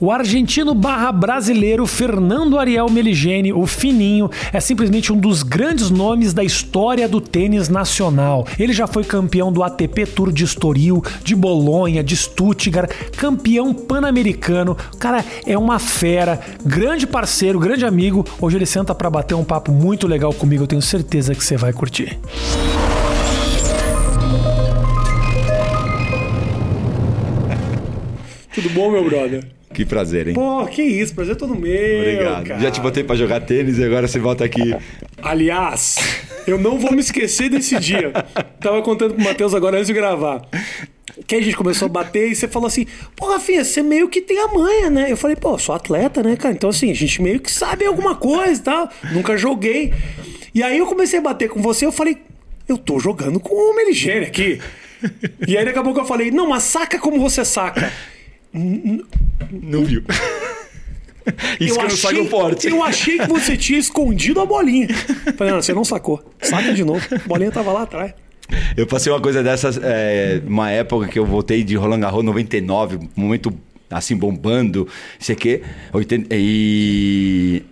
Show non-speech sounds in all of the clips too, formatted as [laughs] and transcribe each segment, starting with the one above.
O argentino barra brasileiro Fernando Ariel Meligeni, o Fininho, é simplesmente um dos grandes nomes da história do tênis nacional. Ele já foi campeão do ATP Tour de Estoril, de Bolonha, de Stuttgart, campeão pan-americano. O cara é uma fera, grande parceiro, grande amigo. Hoje ele senta para bater um papo muito legal comigo, eu tenho certeza que você vai curtir. Tudo bom, meu brother? Que prazer, hein? Pô, que isso, prazer todo meu. Obrigado. cara. Já te botei pra jogar tênis e agora você volta aqui. Aliás, eu não vou me esquecer desse dia. Tava contando pro Matheus agora antes de gravar. Que a gente começou a bater e você falou assim: Pô, Rafinha, você meio que tem a manha, né? Eu falei: Pô, sou atleta, né, cara? Então, assim, a gente meio que sabe alguma coisa e tal. Nunca joguei. E aí eu comecei a bater com você. Eu falei: Eu tô jogando com o Meligene aqui. E aí daqui a pouco eu falei: Não, mas saca como você saca. Não viu. [laughs] Isso que eu não saco forte. Eu achei que você tinha escondido a bolinha. Falei, não, você não sacou. Saca de novo. A bolinha tava lá atrás. Eu passei uma coisa dessas, é, uma época que eu voltei de Roland Garros 99, momento assim bombando, sei que, 80, e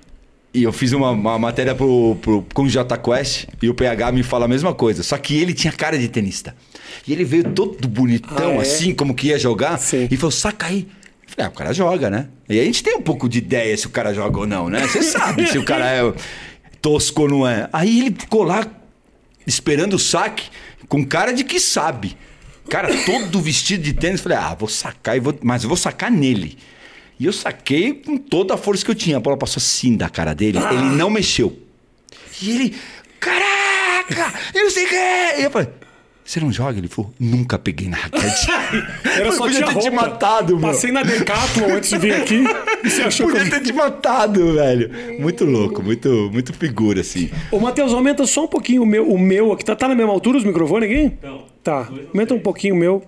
e eu fiz uma, uma matéria pro, pro, com o J Quest e o PH me fala a mesma coisa, só que ele tinha cara de tenista. E ele veio todo bonitão, Ah, é? assim, como que ia jogar, Sim. e falou: saca aí. Eu falei, ah, o cara joga, né? E a gente tem um pouco de ideia se o cara joga ou não, né? Você sabe se o cara é tosco ou não é. Aí ele ficou lá esperando o saque, com cara de que sabe. Cara, todo vestido de tênis, falei, ah, vou sacar, e vou... mas eu vou sacar nele. E eu saquei com toda a força que eu tinha. A bola passou assim da cara dele, ele não mexeu. E ele, caraca, eu não sei o que. E eu falei, você não joga? Ele falou, nunca peguei na raquete. [laughs] Era só podia ter te roupa. matado, meu. Passei na Decathlon antes de vir aqui e você achou que Podia ter te matado, velho. Muito louco, muito, muito figura, assim. Ô, Matheus, aumenta só um pouquinho o meu, o meu aqui. Tá, tá na mesma altura os microfones aqui? Não. Tá, aumenta um pouquinho o meu.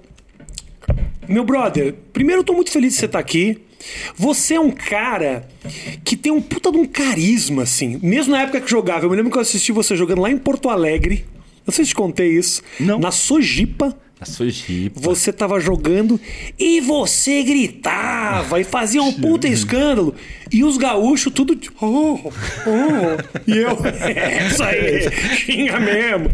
Meu brother, primeiro eu tô muito feliz de você estar aqui. Você é um cara que tem um puta de um carisma, assim. Mesmo na época que jogava, eu me lembro que eu assisti você jogando lá em Porto Alegre. Não sei se te contei isso. Não. Na Sojipa. A sua jipa. Você tava jogando e você gritava e fazia um puta escândalo. E os gaúchos tudo. de, Oh, oh. E eu. É isso aí, xinga mesmo.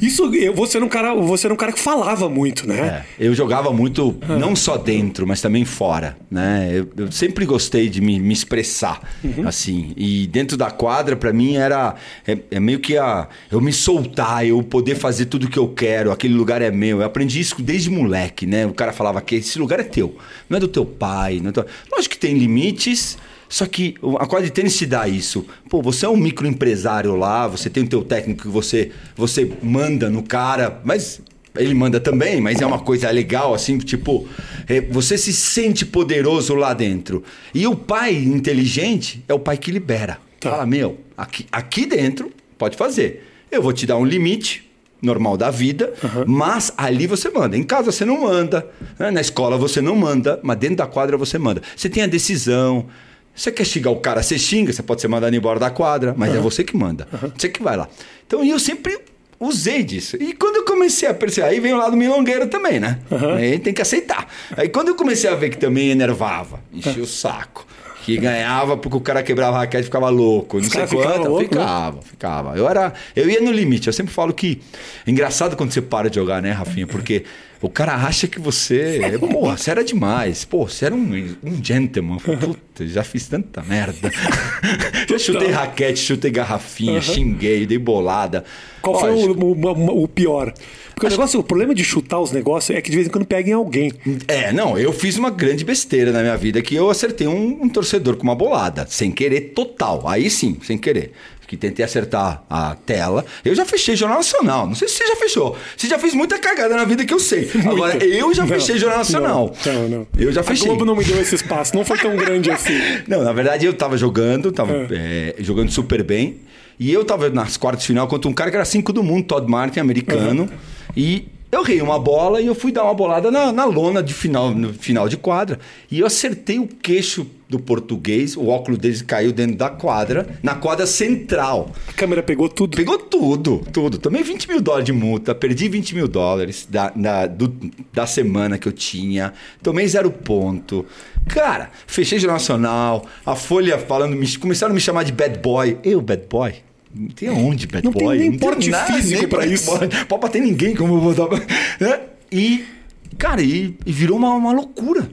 Isso, eu, você, era um cara, você era um cara que falava muito, né? É, eu jogava muito, não só dentro, mas também fora, né? Eu, eu sempre gostei de me, me expressar, assim. E dentro da quadra, pra mim, era... É, é meio que a... Eu me soltar, eu poder fazer tudo que eu quero, aquele lugar é meu. Eu aprendi isso desde moleque, né? O cara falava que esse lugar é teu, não é do teu pai. Não é do... Lógico que tem limites... Só que a quadra de tênis te dá isso. Pô, você é um microempresário lá, você tem o teu técnico que você, você manda no cara, mas ele manda também, mas é uma coisa legal, assim, tipo, é, você se sente poderoso lá dentro. E o pai inteligente é o pai que libera. Tá. Fala, meu, aqui, aqui dentro pode fazer. Eu vou te dar um limite normal da vida, mas ali você manda. Em casa você não manda, né? na escola você não manda, mas dentro da quadra você manda. Você tem a decisão. Você quer xingar o cara, você xinga, você pode ser mandado embora da quadra, mas é você que manda. Você que vai lá. Então eu sempre usei disso. E quando eu comecei a perceber, aí vem o lado milongueiro também, né? Aí tem que aceitar. Aí quando eu comecei a ver que também enervava, enchia o saco. Que ganhava porque o cara quebrava a raquete e ficava louco. Não sei quanto. né? ficava, ficava. Eu era. Eu ia no limite. Eu sempre falo que. É engraçado quando você para de jogar, né, Rafinha? Porque o cara acha que você. é, [laughs] Porra, você era demais. Pô, você era um, um gentleman. Puta, já fiz tanta merda. [laughs] já chutei raquete, chutei garrafinha, xinguei, dei bolada. Qual foi o, o- o pior? Porque o negócio, o problema de chutar os negócios é que de vez em quando pega em alguém. É, não, eu fiz uma grande besteira na minha vida que eu acertei um, um torcedor com uma bolada, sem querer total. Aí sim, sem querer. Que tentei acertar a tela. Eu já fechei Jornal Nacional. Não sei se você já fechou. Você já fez muita cagada na vida que eu sei. [laughs] Agora, eu já Não, fechei Jornal Nacional. Não, não. Eu já A fechei. Globo não me deu esse espaço, não foi tão grande [laughs] assim. Não, na verdade eu tava jogando, tava é, jogando super bem. E eu tava nas quartas de final contra um cara que era cinco do mundo, Todd Martin, americano. E eu rei uma bola e eu fui dar uma bolada na, na lona de final, no final de quadra. E eu acertei o queixo do português, o óculos dele caiu dentro da quadra, na quadra central. A câmera pegou tudo. Pegou tudo, tudo. Tomei 20 mil dólares de multa, perdi 20 mil dólares da, da, do- da semana que eu tinha, tomei zero ponto. Cara, fechei Jornal Nacional, a Folha falando, me, começaram a me chamar de bad boy. Eu, bad boy? Não tem onde, bad Não tem boy? nem porte físico nem pra bad isso. boy. Pode bater ninguém, como eu vou dar. né? E, cara, e, e virou uma, uma loucura.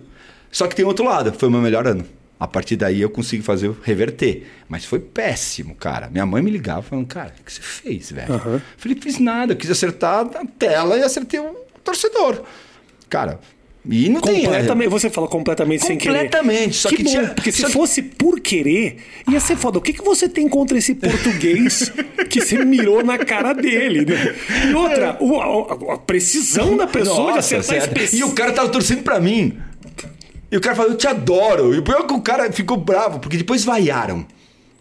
Só que tem outro lado, foi o meu melhor ano. A partir daí eu consegui fazer reverter. Mas foi péssimo, cara. Minha mãe me ligava falando, cara, o que você fez, velho? Aham. Falei, fiz nada, eu quis acertar a tela e acertei o torcedor. Cara, e não tem. Completamente, você fala completamente sem querer. Completamente, só que, que bom, tinha- porque se que- fosse por querer, ia ser foda. O que, que você tem contra esse português [laughs] que você mirou na cara dele? Né? E outra, o- a, a precisão da pessoa de Nossa, acertar sério. específico. E o cara tava torcendo pra mim. E o cara falou, eu te adoro. E o pior é que o cara ficou bravo, porque depois vaiaram.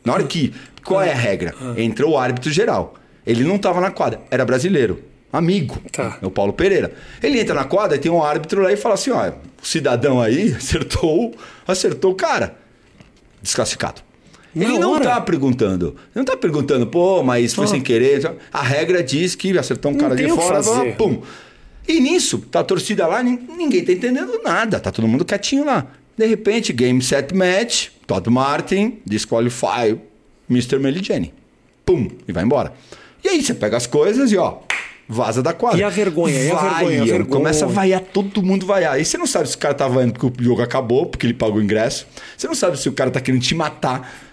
Na hora que. Qual é a regra? Entra o árbitro geral. Ele não tava na quadra, era brasileiro. Amigo. Tá. É o Paulo Pereira. Ele entra na quadra e tem um árbitro lá e fala assim: ó, o cidadão aí [laughs] acertou, acertou o cara. Desclassificado. Na Ele não hora? tá perguntando. Ele não tá perguntando, pô, mas foi Ah. sem querer. A regra diz que acertou um Não cara de fora, pum. E nisso, tá a torcida lá, nin- ninguém tá entendendo nada. Tá todo mundo quietinho lá. De repente, game set match, Todd Martin, disqualify Mr. Meligeni. Pum, e vai embora. E aí você pega as coisas e ó, vaza da quadra. E a vergonha, e a vergonha, a vergonha. Começa a vaiar, todo mundo vaiar. Aí você não sabe se o cara tá vaiando porque o jogo acabou, porque ele pagou o ingresso. Você não sabe se o cara tá querendo te matar. [laughs]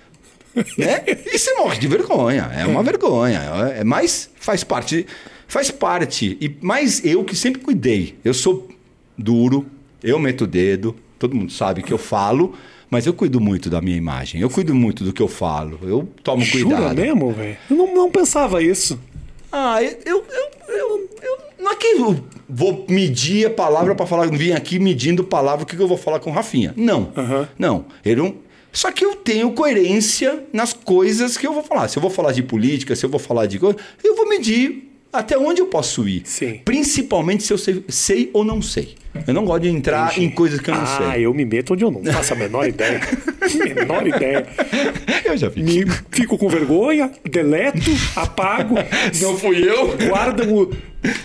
Né? E você morre de vergonha. É uma vergonha. É, mas faz parte. Faz parte. E mais eu que sempre cuidei. Eu sou duro, eu meto o dedo, todo mundo sabe que eu falo, mas eu cuido muito da minha imagem. Eu cuido muito do que eu falo. Eu tomo Jura cuidado. mesmo, velho? Eu não, não pensava isso. Ah, eu, eu, eu, eu- Não é que eu vou medir a palavra para falar, vim aqui medindo palavra, o que que eu vou falar com o Rafinha. Não. Aham. Não. Ele não. Só que eu tenho coerência nas coisas que eu vou falar. Se eu vou falar de política, se eu vou falar de coisa, eu vou medir até onde eu posso ir. Sim. Principalmente se eu sei, sei ou não sei. Eu não gosto de entrar em coisas que eu não ah, sei. eu me meto onde eu não faço a menor ideia. [laughs] menor ideia. Eu já fiz. Me, fico com vergonha, deleto, apago. Não fui eu? Guardam, o,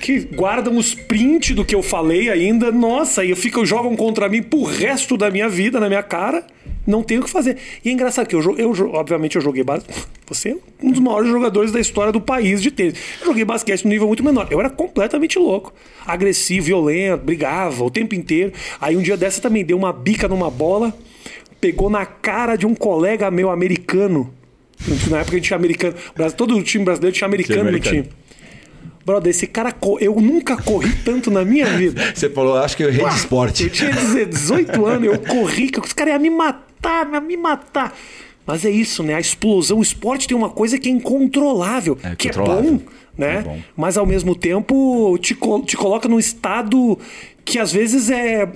que, guardam os prints do que eu falei ainda. Nossa, e eu fico, jogam contra mim pro resto da minha vida, na minha cara. Não tenho o que fazer. E é engraçado que eu, eu obviamente, eu joguei basquete. Você é um dos maiores jogadores da história do país de tênis. Eu joguei basquete no nível muito menor. Eu era completamente louco. Agressivo, violento, brigava o tempo inteiro. Aí um dia dessa também deu uma bica numa bola, pegou na cara de um colega meu americano. Na época a gente tinha americano. Todo o time brasileiro tinha americano, americano. no time. Brother, esse cara. Eu nunca corri tanto na minha [laughs] vida. Você falou, acho que eu errei de esporte. Eu tinha 18 anos, eu corri, que os caras iam me matar, iam me matar. Mas é isso, né? A explosão, o esporte tem uma coisa que é incontrolável, É que é bom, né? É bom. Mas ao mesmo tempo te, co- te coloca num estado que às vezes é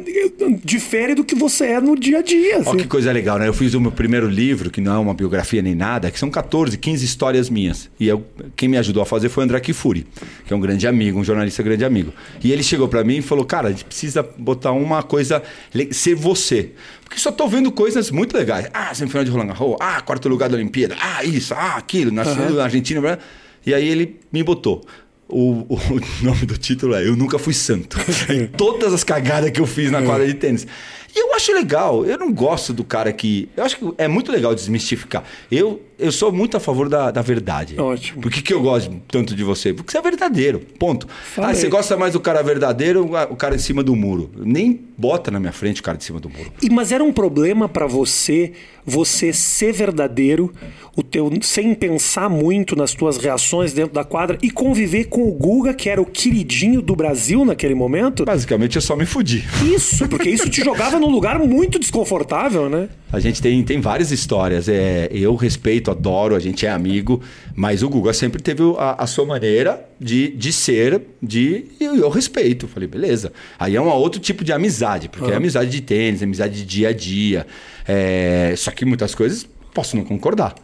difere do que você é no dia a dia. Olha assim. que coisa legal, né? Eu fiz o meu primeiro livro, que não é uma biografia nem nada, que são 14, 15 histórias minhas. E eu, quem me ajudou a fazer foi o André Kifuri, que é um grande amigo, um jornalista grande amigo. E ele chegou pra mim e falou: Cara, a gente precisa botar uma coisa, ser você. Porque só tô vendo coisas muito legais. Ah, semifinal de Roland Garros, ah, quarto lugar da Olimpíada, ah, isso, ah, aquilo, nasceu na Argentina. E aí ele me botou. O, o [laughs] nome do título é Eu Nunca Fui Santo. em [laughs] todas as cagadas que eu fiz na quadra de tênis. E eu acho legal, eu não gosto do cara que. Eu acho que é muito legal desmistificar. Eu, eu sou muito a favor da, da verdade. Ótimo. Por que, que eu gosto tanto de você? Porque você é verdadeiro. Ponto. Falei. Ah, você gosta mais do cara verdadeiro ou o cara em cima do muro? Nem bota na minha frente o cara em cima do muro. E, mas era um problema pra você, você ser verdadeiro, o teu sem pensar muito nas tuas reações dentro da quadra e conviver com o Guga, que era o queridinho do Brasil naquele momento. Basicamente eu só me fudi. Isso, porque isso te jogava num lugar muito desconfortável, né? A gente tem, tem várias histórias. É, eu respeito, adoro, a gente é amigo, mas o Guga sempre teve a, a sua maneira de, de ser, de e eu, eu respeito. Falei, beleza. Aí é um outro tipo de amizade, porque é amizade de tênis, amizade de dia a dia. É, só que muitas coisas posso não concordar.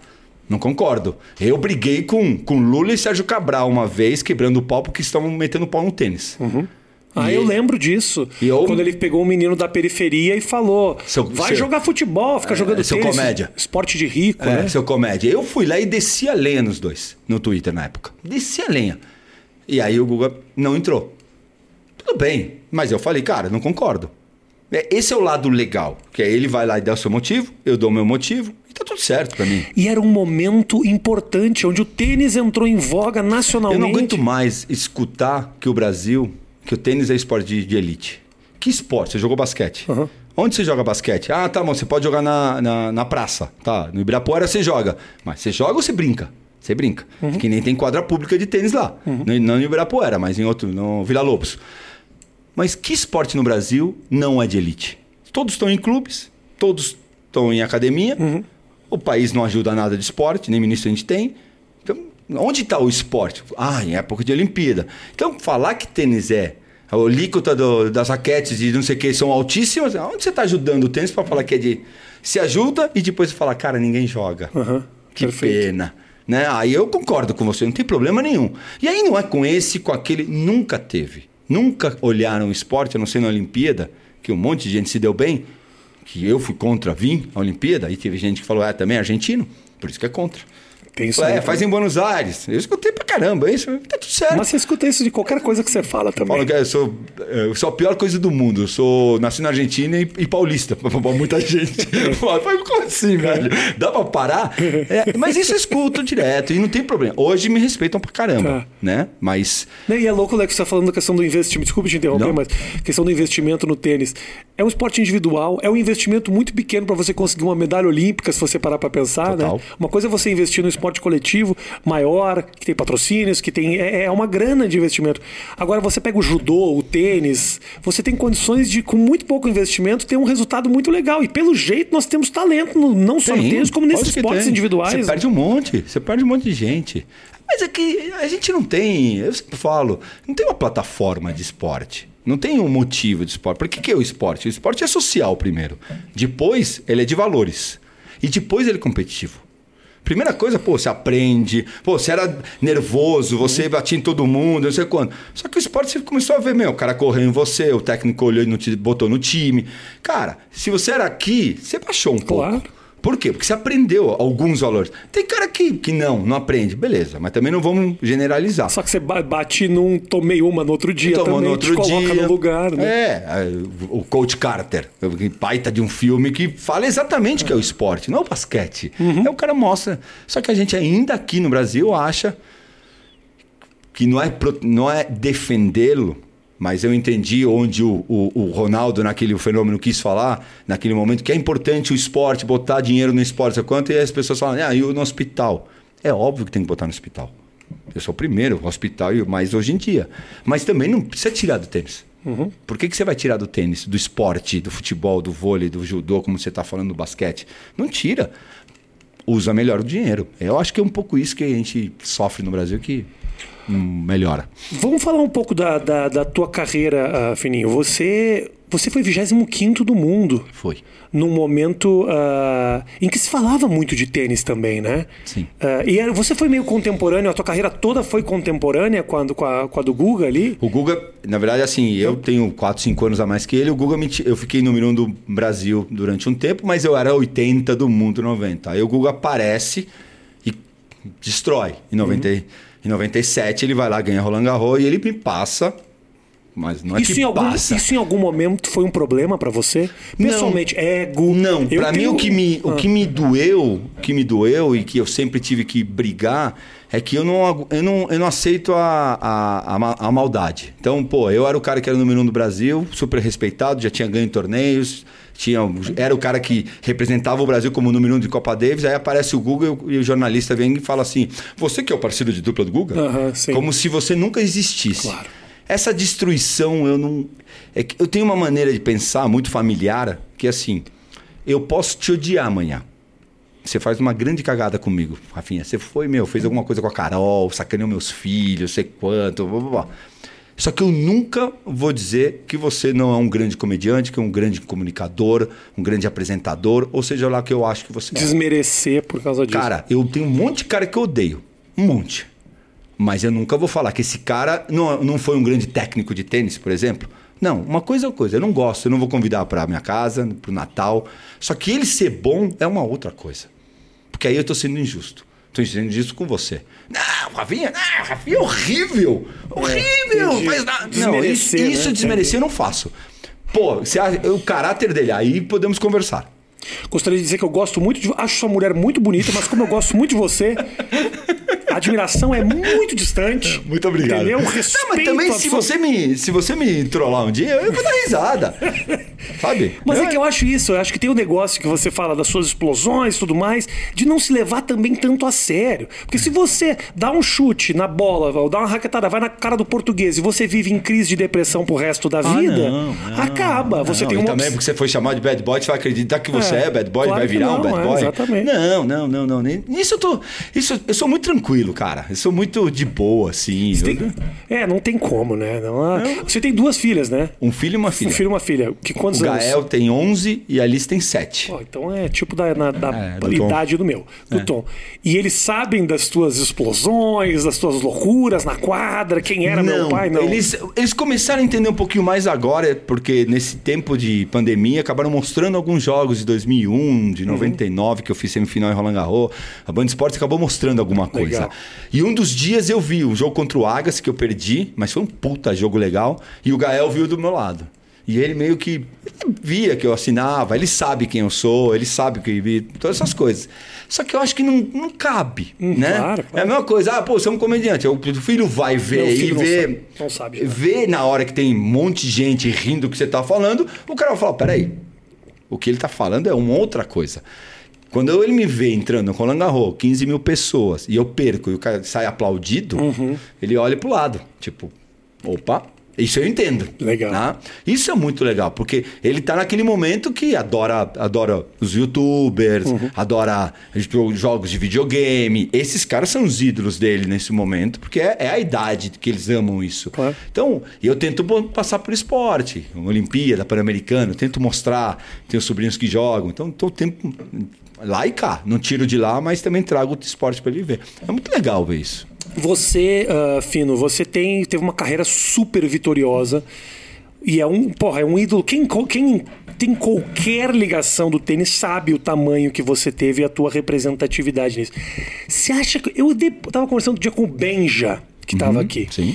Não concordo. Eu briguei com, com Lula e Sérgio Cabral uma vez, quebrando o pau porque estavam metendo pau no tênis. Ah, E eu lembro disso. E eu- Quando ele pegou um menino da periferia e falou: Seu- vai seu- jogar futebol, fica jogando seu tênis. comédia. Esporte de rico, É, né? seu comédia. Eu fui lá e desci a lenha nos dois, no Twitter na época. Desci a lenha. E aí o Guga não entrou. Tudo bem, mas eu falei, cara, não concordo. É, Esse é o lado legal, que aí ele vai lá e dá o seu motivo, eu dou o meu motivo, e tá tudo certo pra mim. E era um momento importante, onde o tênis entrou em voga Eu nacionalmente. não aguento mais escutar que o Brasil, que o tênis é esporte de, de elite. Que esporte? Você jogou basquete. Aham. Onde você joga basquete? Ah, tá bom, você pode jogar na, na, na praça. Tá, no Ibirapuera você joga. Mas você joga ou você brinca? Você brinca. Que nem tem quadra pública de tênis lá. No- Não no Ibirapuera, mas em outro, no Vila Lobos. Mas que esporte no Brasil não é de elite? Todos estão em clubes, todos estão em academia. O país não ajuda nada de esporte, nem ministro a gente tem. Onde está o esporte? Ah, em época de Olimpíada. Então, falar que tênis é a alíquota do- das raquetes e não sei o que são altíssimas, onde você está ajudando o tênis para falar que é de. Se ajuda e depois você fala, cara, ninguém joga. Aham, Que perfeito. pena. Né? Aí eu concordo com você, não tem problema nenhum. E aí não é com esse, com aquele, nunca teve. Nunca olharam o esporte, a não ser na Olimpíada, que um monte de gente se deu bem, que eu fui contra, vim à Olimpíada, e teve gente que falou, é, também é argentino, por isso que é contra. Tem isso é, aí faz em Buenos Aires. Eu escutei pra caramba, isso tá tudo certo. Mas você escuta isso de qualquer coisa que você fala também. Falo que eu sou, eu sou a pior coisa do mundo. Eu sou nasci na Argentina e, e paulista. [laughs] Pra muita gente. "Mas Como assim, velho? Dá pra parar? É, mas isso eu escuto direto e não tem problema. Hoje me respeitam pra caramba, Tá. né? Mas Né, E é louco, né, que você está falando da questão do investimento. Desculpa te interromper, Não. mas questão do investimento no tênis. É um esporte individual, é um investimento muito pequeno para você conseguir uma medalha olímpica, se você parar para pensar, Total. né? Uma coisa é você investir no esporte coletivo maior, que tem patrocínios, que tem. É, é uma grana de investimento. Agora você pega o judô, o tênis, você tem condições de, com muito pouco investimento, ter um resultado muito legal. E pelo jeito nós temos talento, no- não só no tênis, como nesses esportes tem. individuais. Você perde um monte. Você perde um monte de gente. Mas é que a gente não tem, eu sempre falo, não tem uma plataforma de esporte. Não tem um motivo de esporte. Por que, que é o esporte? O esporte é social primeiro. Depois, ele é de valores. E depois ele é competitivo. Primeira coisa, pô, você aprende. Pô, você era nervoso, você batia em todo mundo, não sei quando. Só que o esporte você começou a ver, meu, o cara correu em você, o técnico olhou e não te botou no time. Cara, se você era aqui, você baixou um Claro. pouco. Por quê? Porque você aprendeu alguns valores. Tem cara que, que não, não aprende. Beleza, mas também não vamos generalizar. Só que você ba- bate num, tomei uma no outro dia Tomou também, no outro te coloca dia. no lugar, né? É, o Coach Carter, baita de um filme que fala exatamente o que é o esporte, não é o basquete. Uhum. É o cara mostra. Só que a gente ainda aqui no Brasil acha que não é, não é defendê-lo, mas eu entendi onde o, o, o Ronaldo, naquele fenômeno, quis falar, naquele momento, que é importante o esporte, botar dinheiro no esporte, sabe quanto? E as pessoas falam, ah, e no hospital? É óbvio que tem que botar no hospital. Eu sou o primeiro, o hospital, e mais hoje em dia. Mas também não precisa tirar do tênis. Por que, que você vai tirar do tênis, do esporte, do futebol, do vôlei, do judô, como você está falando do basquete? Não tira. Usa melhor o dinheiro. Eu acho que é um pouco isso que a gente sofre no Brasil que melhora. Vamos falar um pouco da, da, da tua carreira, ah, Fininho. Você, você foi 25 do mundo. Foi. Num momento ah, em que se falava muito de tênis também, né? Sim. Ah, e você foi meio contemporâneo, a tua carreira toda foi contemporânea com a, do- com a, com a do Guga ali? O Guga, na verdade, assim, eu tenho 4, 5 anos a mais que ele. O Guga, eu fiquei número 1 do Brasil durante um tempo, mas eu era 80 do mundo 90. Aí o Guga aparece e destrói. Em, 90, e- em 97 ele vai lá, ganha Roland Garros e ele me passa. Mas não é Isso que em, algum, passa. isso em algum momento foi um problema pra você? Pessoalmente, ego. Não, pra mim tenho- o que, me, o Ah. que me doeu, o que me doeu e que eu sempre tive que brigar é que eu não, eu não, eu não aceito a, a, a maldade. Então, pô, eu era o cara que era o número um do Brasil, super respeitado, já tinha ganho torneios, tinha, era o cara que representava o Brasil como número um de Copa Davis, aí aparece o Google e o jornalista vem e fala assim, você que é o parceiro de dupla do Guga? Sim. Como se você nunca existisse. Claro. Essa destruição eu não. É que eu tenho uma maneira de pensar muito familiar que é assim: eu posso te odiar amanhã. Você faz uma grande cagada comigo, Rafinha. Você foi, meu, fez alguma coisa com a Carol, sacaneou meus filhos, sei quanto, blá, blá, blá. Só que eu nunca vou dizer que você não é um grande comediante, que é um grande comunicador, um grande apresentador, ou seja lá que eu acho que você é. Desmerecer por causa disso. Cara, eu tenho um monte de cara que eu odeio. Um monte. Mas eu nunca vou falar que esse cara não, não foi um grande técnico de tênis, por exemplo. Não, uma coisa é uma coisa. Eu não gosto, eu não vou convidar para minha casa, para o Natal. Só que ele ser bom é uma outra coisa. Porque aí eu estou sendo injusto. Estou sendo injusto com você. Não, Rafinha, não, Rafinha é horrível. Horrível. entendi. faz nada. Não, isso, né? isso desmerecer eu não faço. Pô, acha- o caráter dele, aí podemos conversar. Gostaria de dizer que eu gosto muito de. Acho sua mulher muito bonita, mas como eu gosto muito de você, a admiração é muito distante. Muito obrigado. Entendeu? Não, Respeito mas também se você, me, se você me trollar um dia, eu vou dar risada. Sabe? Mas eu, é que eu acho isso, eu acho que tem um negócio que você fala das suas explosões e tudo mais, de não se levar também tanto a sério. Porque se você dá um chute na bola, ou dá uma raquetada, vai na cara do português e você vive em crise de depressão pro resto da vida, não, não, acaba. Você não, tem uma também porque você foi chamado de bad boy, você vai acreditar que você é, É, bad boy, claro vai virar um bad é, boy. exatamente. Não, não, não, não. Isso eu tô. Isso, eu sou muito tranquilo, cara. Eu sou muito de boa, assim. Eu- tem- É, não tem como, né? Não há- Você tem duas filhas, né? Um filho e uma Um filha. filho e uma filha. Que quantos o anos? Gael tem 11 e a Alice tem 7. Pô, então é tipo da, na- da É, do Tom. idade do meu, do Tom. E eles sabem das tuas explosões, das tuas loucuras na quadra, quem era meu pai, não. Eles, eles começaram a entender um pouquinho mais agora, porque nesse tempo de pandemia acabaram mostrando alguns jogos de 2001, de 99, que eu fiz semifinal em Roland Garros. A Band Esportes acabou mostrando alguma coisa. Legal. E um dos dias eu vi o jogo contra o Agassi, que eu perdi, mas foi um puta jogo legal, e o Gael viu do meu lado. E ele meio que ele via que eu assinava, ele sabe quem eu sou, ele sabe que vi, todas essas coisas. Só que eu acho que não, não cabe, né? Hum, claro, É a claro. mesma coisa, ah, pô, você é um comediante, o filho vai ver Meu e filho não ver sabe, não sabe vê na hora que tem um monte de gente rindo do que você tá falando, o cara vai falar: peraí, o que ele tá falando é uma outra coisa. Quando ele me vê entrando no Roland Garros, 15 mil pessoas, e eu perco e o cara sai aplaudido, Uhum. ele olha pro lado, tipo, opa. Isso eu entendo. Legal. tá? Isso é muito legal, porque ele tá naquele momento que adora, adora os youtubers, Uhum. adora jo- jogos de videogame. Esses caras são os ídolos dele nesse momento, porque é, é a idade que eles amam isso. Claro. Então, eu tento passar por esporte, Olimpíada, Pan-Americano, tento mostrar, tenho sobrinhos que jogam, então estou tempo lá e cá, não tiro de lá, mas também trago o esporte para ele ver. É muito legal ver isso. Você, ah, Fino, você tem, teve uma carreira super vitoriosa e é um, porra, é um ídolo. Quem, quem tem qualquer ligação do tênis sabe o tamanho que você teve e a tua representatividade nisso. Você acha que. Eu de- tava conversando outro dia com o Benja, que estava aqui. Sim.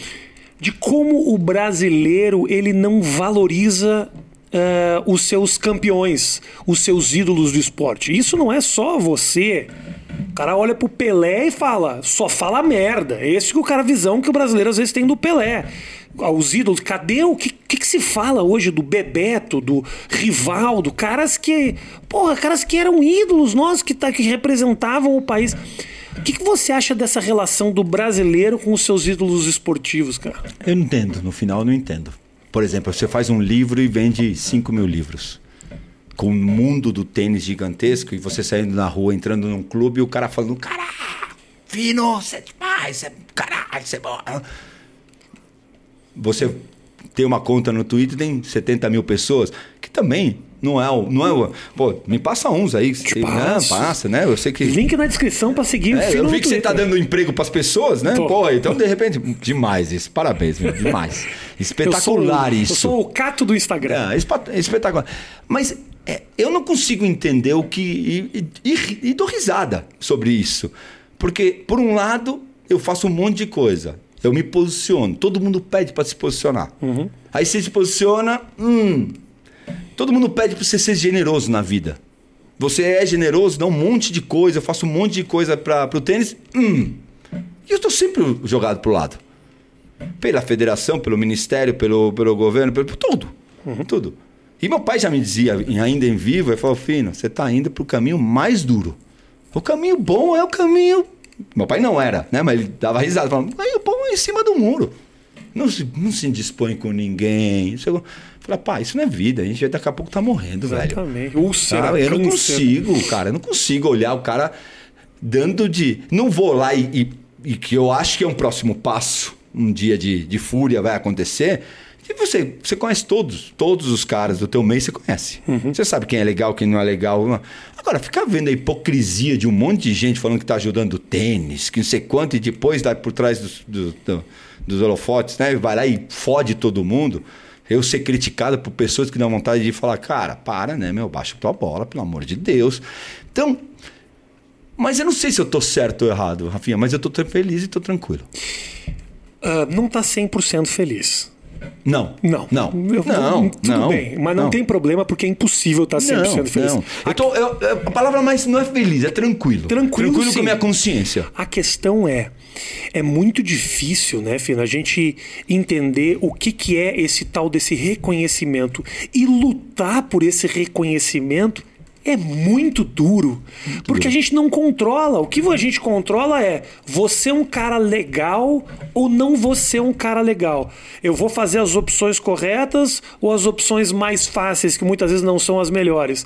de como o brasileiro ele não valoriza eh, os seus campeões, os seus ídolos do esporte. Isso não é só você. O cara olha pro Pelé e fala, só fala merda. É esse que o cara visão que o brasileiro às vezes tem do Pelé. Ah, Os ídolos, cadê o que, que, que se fala hoje do Bebeto, do Rivaldo, caras que, porra, caras que eram ídolos nossos que, tá, que representavam o país. O que, que você acha dessa relação do brasileiro com os seus ídolos esportivos, cara? Eu não entendo, no final eu não entendo. Por exemplo, você faz um livro e vende 5 mil livros. Com o mundo do tênis gigantesco e você saindo na rua, entrando num clube e o cara falando: Caralho, Fino, você é demais, você, caralho, você é bom. Você tem uma conta no Twitter, tem 70 mil pessoas, que também não é o. Não é o pô, me passa uns aí. passo. Não, passa, né? Eu sei que. Link na descrição pra seguir o É, Fino eu vi que você tá dando emprego pras pessoas, né? Tô. Pô, então de repente, demais isso. Parabéns, meu, demais. Espetacular [laughs] eu sou, isso. Eu sou o cato do Instagram. É, espetacular. Mas é, eu não consigo entender o que. E, e- e- dou risada sobre isso. Porque, por um lado, eu faço um monte de coisa. Eu me posiciono. Todo mundo pede para se posicionar. Aí você se posiciona. Hum, todo mundo pede para você ser generoso na vida. Você é generoso, dá um monte de coisa, eu faço um monte de coisa para o tênis. Hum. E eu estou sempre jogado pro lado pela federação, pelo ministério, pelo, pelo governo, pelo por tudo. Tudo. E meu pai já me dizia, ainda em vivo, ele falou, Fino, você está indo para o caminho mais duro. O caminho bom é o caminho. Meu pai não era, né? Mas ele dava risada, falando, aí o bom é em cima do muro. Não se, não se indispõe com ninguém. Falei, pá, isso não é vida, a gente daqui a pouco tá morrendo, velho. Exatamente. Úlcera, Sabe? Eu não câncer. consigo, cara. Eu não consigo olhar o cara dando de. Não vou lá e, e- e que eu acho que é um próximo passo, um dia de, de fúria vai acontecer. E você, você conhece todos, todos os caras do teu meio você conhece. Você sabe quem é legal, quem não é legal. Agora, ficar vendo a hipocrisia de um monte de gente falando que está ajudando o tênis, que não sei quanto, e depois dá por trás dos, do- do- dos holofotes, né? Vai lá e fode todo mundo. Eu ser criticado por pessoas que dão vontade de falar, cara, para, né, meu, baixa tua bola, pelo amor de Deus. Então, mas eu não sei se eu tô certo ou errado, Rafinha, mas eu tô feliz e tô tranquilo. Ah, não tá 100% feliz. Não. Não. Não. Eu- não. Tudo não, bem, mas não, tem problema porque é impossível estar 100% não, feliz. Não. Eu tô, eu- a palavra mais não é feliz, é tranquilo. Tranquilo, Tranquilo sim. com a minha consciência. A questão é, é muito difícil, né, Fina, a gente entender o que, que é esse tal desse reconhecimento e lutar por esse reconhecimento é muito duro, porque a gente não controla. O que a gente controla é você é um cara legal ou não você é um cara legal. Eu vou fazer as opções corretas ou as opções mais fáceis que muitas vezes não são as melhores.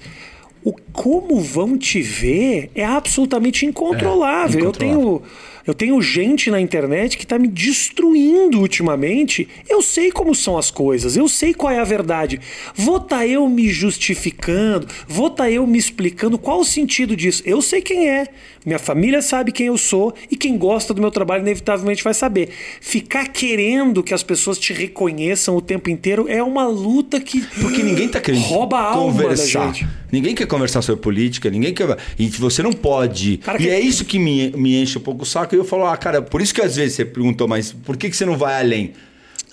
O como vão te ver é absolutamente incontrolável. É, Eu incontrolável. tenho eu tenho gente na internet que está me destruindo ultimamente. Eu sei como são as coisas, eu sei qual é a verdade. Vou tá eu me justificando, vou tá eu me explicando qual o sentido disso. Eu sei quem é, minha família sabe quem eu sou e quem gosta do meu trabalho inevitavelmente vai saber. Ficar querendo que as pessoas te reconheçam o tempo inteiro é uma luta que Porque ninguém tá querendo rouba a alma conversar. da gente. Ninguém quer conversar sobre política, ninguém quer. E você não pode. Cara, e que- é isso que me, me enche um pouco o saco. E eu falo, ah, cara, por isso que às vezes você perguntou, mas por que, que você não vai além?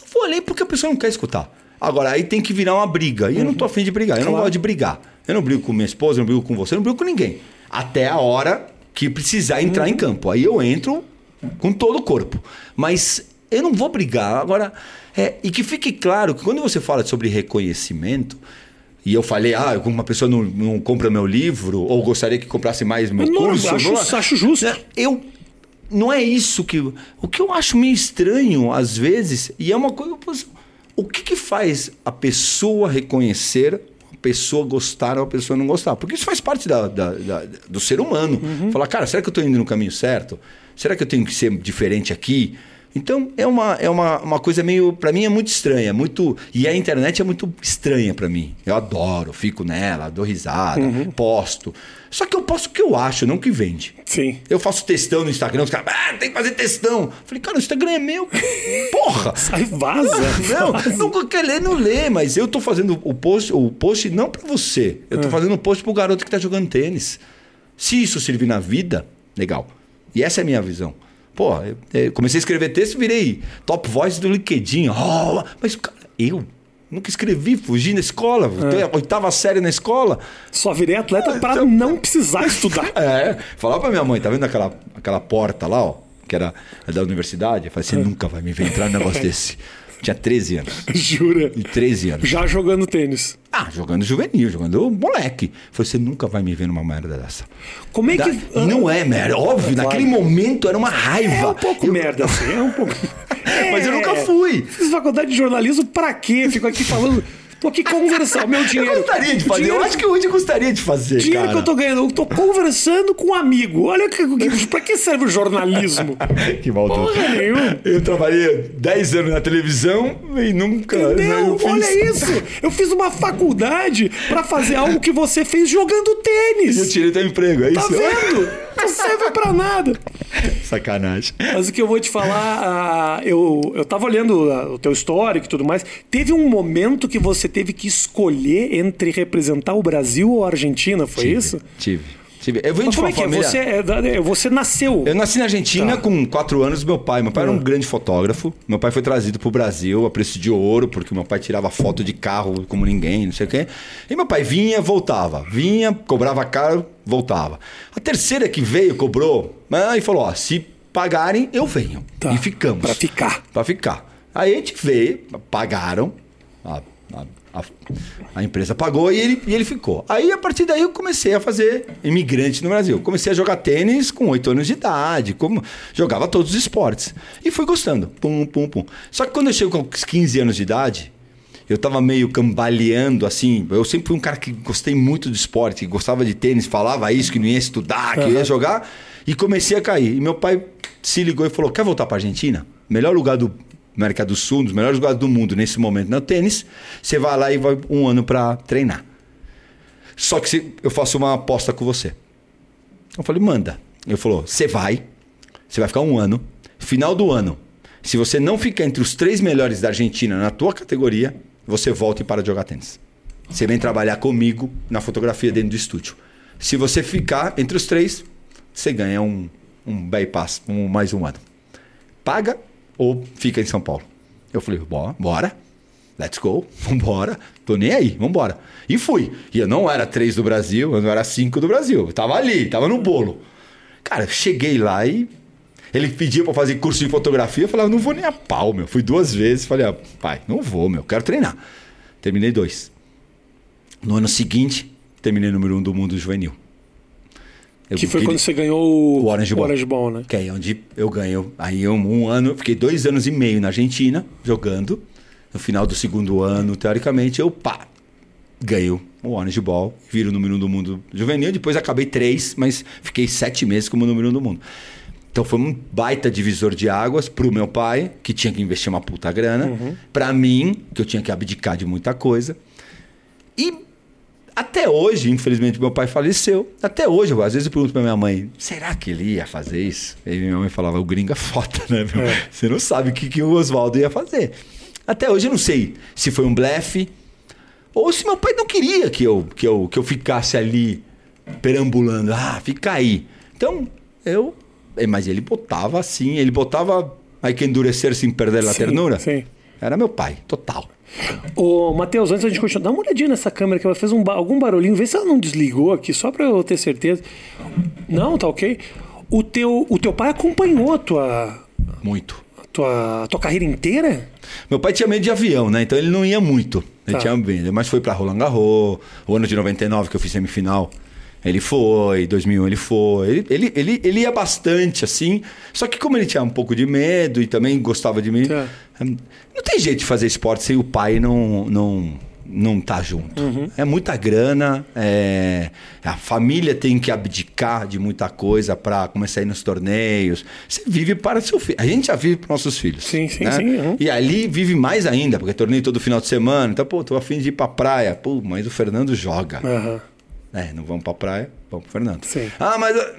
Não vou além porque a pessoa não quer escutar. Agora, aí tem que virar uma briga. E eu não tô afim de brigar. Eu não Claro. gosto de brigar. Eu não brigo com minha esposa, eu não brigo com você, eu não brigo com ninguém. Até a hora que precisar entrar em campo. Aí eu entro com todo o corpo. Mas eu não vou brigar. Agora, é, e que fique claro que quando você fala sobre reconhecimento, e eu falei, ah, uma pessoa não, não compra meu livro, ou gostaria que comprasse mais meu Não, curso. acho- blá, blá. acho justo. Né, Eu. Não é isso que. O que eu acho meio estranho, às vezes, e é uma coisa. O que, que faz a pessoa reconhecer, a pessoa gostar ou a pessoa não gostar? Porque isso faz parte da, da- da- do ser humano. Falar, cara, será que eu estou indo no caminho certo? Será que eu tenho que ser diferente aqui? Então é uma, é uma, uma coisa meio. Pra mim é muito estranha. Muito, e a internet é muito estranha pra mim. Eu adoro, fico nela, dou risada, posto. Só que eu posto o que eu acho, não o que vende. Sim. Eu faço textão no Instagram, os caras, ah, tem que fazer textão. Falei, cara, o Instagram é meu. [laughs] Porra! Aí vaza. [laughs] vaza. Não, não quer ler, não lê, mas eu tô fazendo o post, o post não pra você. Eu tô fazendo o post pro garoto que tá jogando tênis. Se isso servir na vida, legal. E essa é a minha visão. Pô, eu, eu comecei a escrever texto, virei top voice do LinkedIn. Oh, mas, cara, eu nunca escrevi, fugi na escola, oitava série na escola. Só virei atleta Ah, para então- não precisar estudar. [laughs] É, falava pra minha mãe, tá vendo aquela, aquela porta lá, ó, que era da universidade? Eu falei, você nunca vai me ver entrar num negócio [laughs] desse. Tinha 13 anos. [laughs] Jura? E 13 anos. Já jogando tênis. Ah, jogando juvenil, jogando moleque. Falei, você nunca vai me ver numa merda dessa. Como é Da- que. Não é merda, óbvio, naquele momento era uma raiva. É um pouco Eu- merda, assim. É um pouco. [laughs] Mas eu É. nunca fui. Fiz faculdade de jornalismo pra quê? Fico aqui falando. Tô aqui conversando. Meu [laughs] dinheiro. Eu gostaria de o fazer, dinheiro- eu acho que hoje eu gostaria de fazer, Dinheiro cara. que eu tô ganhando, eu tô conversando com um amigo. Olha que, que, pra que serve o jornalismo? [laughs] Que maldoso. Porra nenhuma. Eu trabalhei 10 anos na televisão e nunca... Entendeu? eu fiz- Olha isso! Eu fiz uma faculdade pra fazer algo que você fez jogando tênis. E eu tirei teu emprego, é Tá isso? vendo? [laughs] Não serve pra nada. Sacanagem. Mas o que eu vou te falar, eu, eu tava olhando o teu histórico e tudo mais. Teve um momento que você teve que escolher entre representar o Brasil ou a Argentina, foi Tive, isso? Tive. Eu venho Mas de como uma é que é? família... Você, é é, você nasceu. Eu nasci na Argentina Tá. com 4 anos meu pai. Meu pai era um grande fotógrafo. Meu pai foi trazido pro Brasil a preço de ouro, porque meu pai tirava foto de carro como ninguém, não sei o quê. E meu pai vinha, voltava. Vinha, cobrava caro, voltava. A terceira que veio, cobrou, aí falou: ó, se pagarem, eu venho. Tá. E ficamos. Pra ficar. Pra ficar. Aí a gente veio, pagaram. A, a, a, a empresa pagou e ele, e ele ficou. Aí a partir daí eu comecei a fazer imigrante no Brasil. Comecei a jogar tênis com 8 anos de idade, como jogava todos os esportes. E fui gostando. Pum, pum, pum. Só que quando eu chego com os 15 anos de idade, eu tava meio cambaleando, assim. Eu sempre fui um cara que gostei muito do esporte, que gostava de tênis, falava isso, que não ia estudar, que ia jogar. E comecei a cair. E meu pai se ligou e falou: Quer voltar pra Argentina? Melhor lugar do, América do Sul, um dos melhores jogadores do mundo nesse momento no tênis, você vai lá e vai um ano para treinar. Só que se, eu faço uma aposta com você. Eu falei, manda. Ele falou, você vai, você vai ficar um ano, final do ano, se você não ficar entre os três melhores da Argentina na tua categoria, você volta e para de jogar tênis. Você vem trabalhar comigo na fotografia dentro do estúdio. Se você ficar entre os três, você ganha um, um bypass, um, mais um ano. Paga ou fica em São Paulo. Eu falei, bora, bora. Let's go, [laughs] vambora. Tô nem aí, vambora. E fui. E eu não era três do Brasil, eu não era cinco do Brasil. Eu tava ali, tava no bolo. Cara, cheguei lá e ele pedia para fazer curso de fotografia. Eu falava, não vou nem a pau, meu. Fui duas vezes. Falei, ah, pai, não vou, meu. Quero treinar. Terminei dois. No ano seguinte, terminei número um do mundo juvenil. Eu que foi quando você ganhou o, Orange Ball. Orange Ball, né? Que é onde eu ganho. Aí um, um ano, fiquei dois anos e meio na Argentina jogando. No final do segundo ano, teoricamente, eu pá, ganho o Orange Ball, viro o número um do mundo juvenil. Depois acabei três, mas fiquei sete meses como número um do mundo. Então foi um baita divisor de águas pro meu pai, que tinha que investir uma puta grana, uhum. para mim, que eu tinha que abdicar de muita coisa. E até hoje, infelizmente, meu pai faleceu. Até hoje, às vezes eu pergunto pra minha mãe: será que ele ia fazer isso? Aí minha mãe falava: o gringo é foda, né? Meu? É. Você não sabe o que, que o Oswaldo ia fazer. Até hoje eu não sei se foi um blefe ou se meu pai não queria que eu, que eu, que eu ficasse ali perambulando. Ah, fica aí. Então, eu é, mas ele botava assim, ele botava Hay que endurecer sem perder a ternura. Sim. Era meu pai, total. Ô, Matheus, antes da gente continuar, dá uma olhadinha nessa câmera que ela fez um, algum barulhinho, vê se ela não desligou aqui, só para eu ter certeza. Não, tá ok. O teu, o teu pai acompanhou a tua. Muito. A tua, a tua carreira inteira? Meu pai tinha medo de avião, né? Então ele não ia muito. Ele tá. tinha medo. Mas foi para Roland Garros, o ano de 99 que eu fiz semifinal. Ele foi, 2001 ele foi. Ele, ele, ele, ele ia bastante, assim. Só que como ele tinha um pouco de medo e também gostava de mim... Tá. Não tem jeito de fazer esporte sem o pai não... não não tá junto. Uhum. É muita grana, é... a família tem que abdicar de muita coisa para começar a ir nos torneios. Você vive para seu filho. A gente já vive para nossos filhos. Sim, sim, né? sim. Uhum. E ali vive mais ainda, porque é torneio todo final de semana. Então, pô, tô afim de ir pra praia. Pô, mas o Fernando joga. Uhum. É, não vamos pra praia, vamos pro Fernando. Sim. Ah, mas. Ah,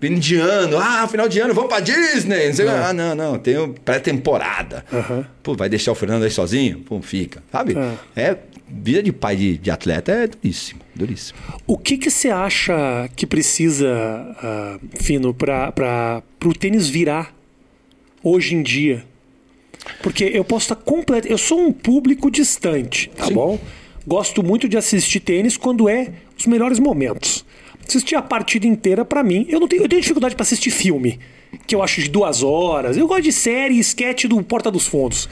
fim de ano, ah, final de ano, vamos pra Disney. Não sei é. Ah, não, não, tem pré-temporada. Uhum. Pô, vai deixar o Fernando aí sozinho? Pô, fica. Sabe? É. é vida de pai de, de, atleta é duríssimo, duríssimo. O que que você acha que precisa, uh, Fino, para o tênis virar hoje em dia? Porque eu posso estar completo. Eu sou um público distante, tá Sim. bom? Gosto muito de assistir tênis quando é os melhores momentos. Assistir a partida inteira, para mim, eu não tenho, eu tenho dificuldade para assistir filme que eu acho de duas horas. Eu gosto de série e sketch do Porta dos Fundos.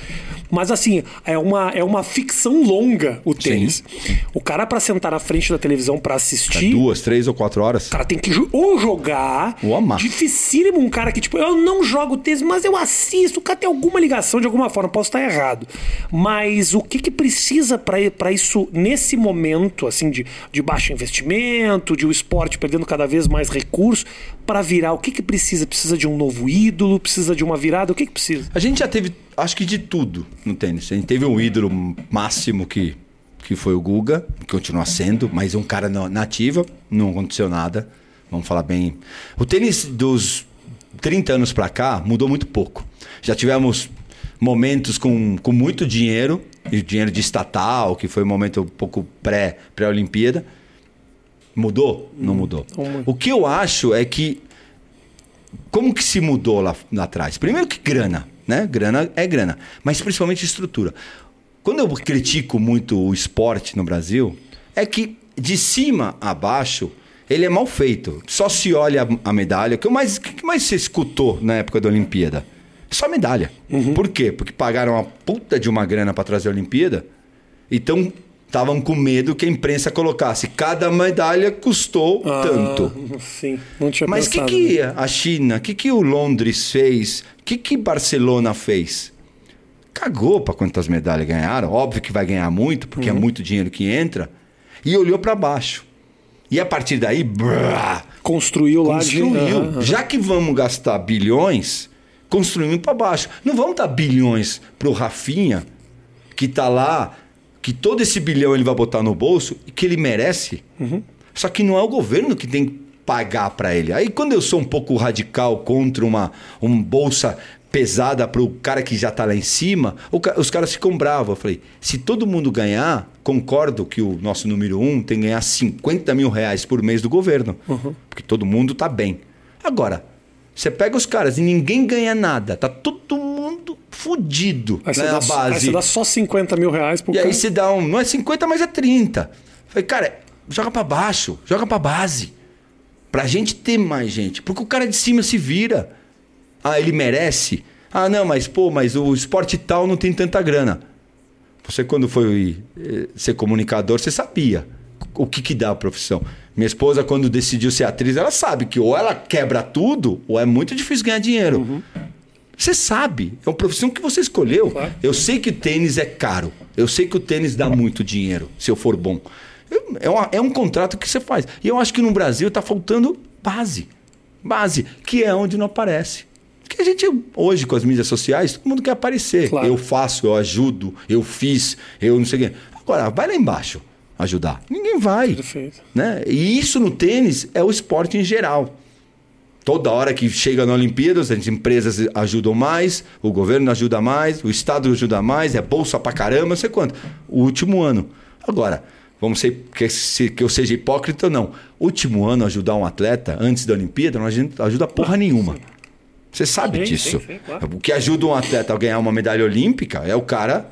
Mas assim, é uma, é uma ficção longa o tênis. Sim. O cara, para sentar na frente da televisão para assistir. É duas, três ou quatro horas. O cara tem que ou jogar. Ou amar. Dificílimo um cara que, tipo, eu não jogo tênis, mas eu assisto. O cara tem alguma ligação de alguma forma. Posso estar errado. Mas o que, que precisa para isso, nesse momento, assim, de, de baixo investimento, de o esporte perdendo cada vez mais recursos, para virar? O que, que precisa? Precisa de um novo ídolo? Precisa de uma virada? O que, que precisa? A gente já teve, acho que de tudo no tênis. A gente teve um ídolo máximo que, que foi o Guga, que continua sendo, mas um cara nativa, não aconteceu nada. Vamos falar bem. O tênis dos 30 anos para cá mudou muito pouco. Já tivemos momentos com, com muito dinheiro, e dinheiro de estatal, que foi um momento um pouco pré-Olimpíada. Pré mudou? Não hum, mudou. O que eu acho é que como que se mudou lá, lá atrás? Primeiro que grana, né? Grana é grana, mas principalmente estrutura. Quando eu critico muito o esporte no Brasil, é que de cima a baixo ele é mal feito. Só se olha a, medalha. O que mais, que mais você escutou na época da Olimpíada? Só medalha. Uhum. Por quê? Porque pagaram uma puta de uma grana para trazer a Olimpíada. Então estavam com medo que a imprensa colocasse cada medalha custou ah, tanto. Sim, não tinha Mas o que, que a China, o que, que o Londres fez? O que, que Barcelona fez? Cagou para quantas medalhas ganharam. Óbvio que vai ganhar muito, porque é uhum. é muito dinheiro que entra. E olhou para baixo. E a partir daí, brrr, construiu lá construiu. De... Uhum, uhum. Já que vamos gastar bilhões, construindo para baixo. Não vamos dar bilhões pro Rafinha, que tá lá, que todo esse bilhão ele vai botar no bolso e que ele merece. Só que não é o governo que tem que pagar para ele. Aí quando eu sou um pouco radical contra uma um bolsa pesada para o cara que já tá lá em cima, os caras ficam bravos. Eu falei, se todo mundo ganhar, concordo que o nosso número um tem que ganhar 50 mil reais por mês do governo. Porque todo mundo tá bem. Agora, você pega os caras e ninguém ganha nada. Tá todo mundo fudido Aí né, dá, na aí base. você dá só 50 mil reais pro E cara. aí você dá um. Não é 50, mas é 30. Falei, cara, joga pra baixo, joga pra base. Pra gente ter mais gente. Porque o cara de cima se vira. Ah, ele merece. Ah, não, mas pô, mas o esporte tal não tem tanta grana. Você, quando foi eh, ser comunicador, você sabia o que, que dá a profissão. Minha esposa, quando decidiu ser atriz, ela sabe que ou ela quebra tudo, ou é muito difícil ganhar dinheiro. Você sabe, é uma profissão que você escolheu. Claro. Eu sei que o tênis é caro. Eu sei que o tênis dá muito dinheiro, se eu for bom. É, uma- é um contrato que você faz. E eu acho que no Brasil está faltando base. Base, que é onde não aparece. Porque a gente, hoje, com as mídias sociais, todo mundo quer aparecer. Claro. Eu faço, eu ajudo, eu fiz, eu não sei o quê. Agora, vai lá embaixo ajudar. Ninguém vai. Perfeito. Né? E isso no tênis é o esporte em geral. Toda hora que chega na Olimpíadas, as empresas ajudam mais, o governo ajuda mais, o Estado ajuda mais, é bolsa pra caramba, não sei quanto. O último ano. Agora, vamos ser que, se- que eu seja hipócrita ou não. Último ano ajudar um atleta antes da Olimpíada não ajuda, ajuda porra nenhuma. Você sabe Sim, disso. sim, sim, claro. O que ajuda um atleta a ganhar uma medalha olímpica é o cara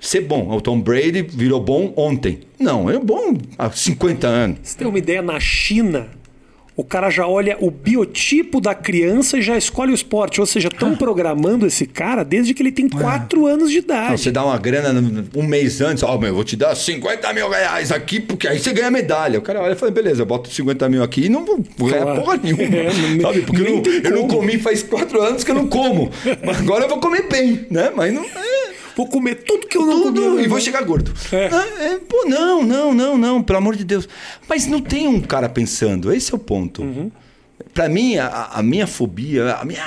ser bom. O Tom Brady virou bom ontem. Não, é bom há 50 anos. Você tem uma ideia, na China, o cara já olha o biotipo da criança e já escolhe o esporte. Ou seja, estão programando esse cara desde que ele tem 4 anos de Não, idade. você dá uma grana um mês antes, ó, meu, eu vou te dar 50 mil reais aqui, porque aí você ganha medalha. O cara olha e fala, beleza, eu boto 50 mil aqui e não vou ganhar Claro. porra nenhuma. É, sabe? Porque eu não, eu não comi faz quatro anos que eu não como. [laughs] Mas agora eu vou comer bem, né? Mas não. É, Vou comer tudo que eu não tudo comia. e vou chegar gordo. É. Ah, é, pô, não, não, não, não, pelo amor de Deus. Mas não tem um cara pensando, esse é o ponto. Uhum. Pra mim, a, a minha fobia, a minha,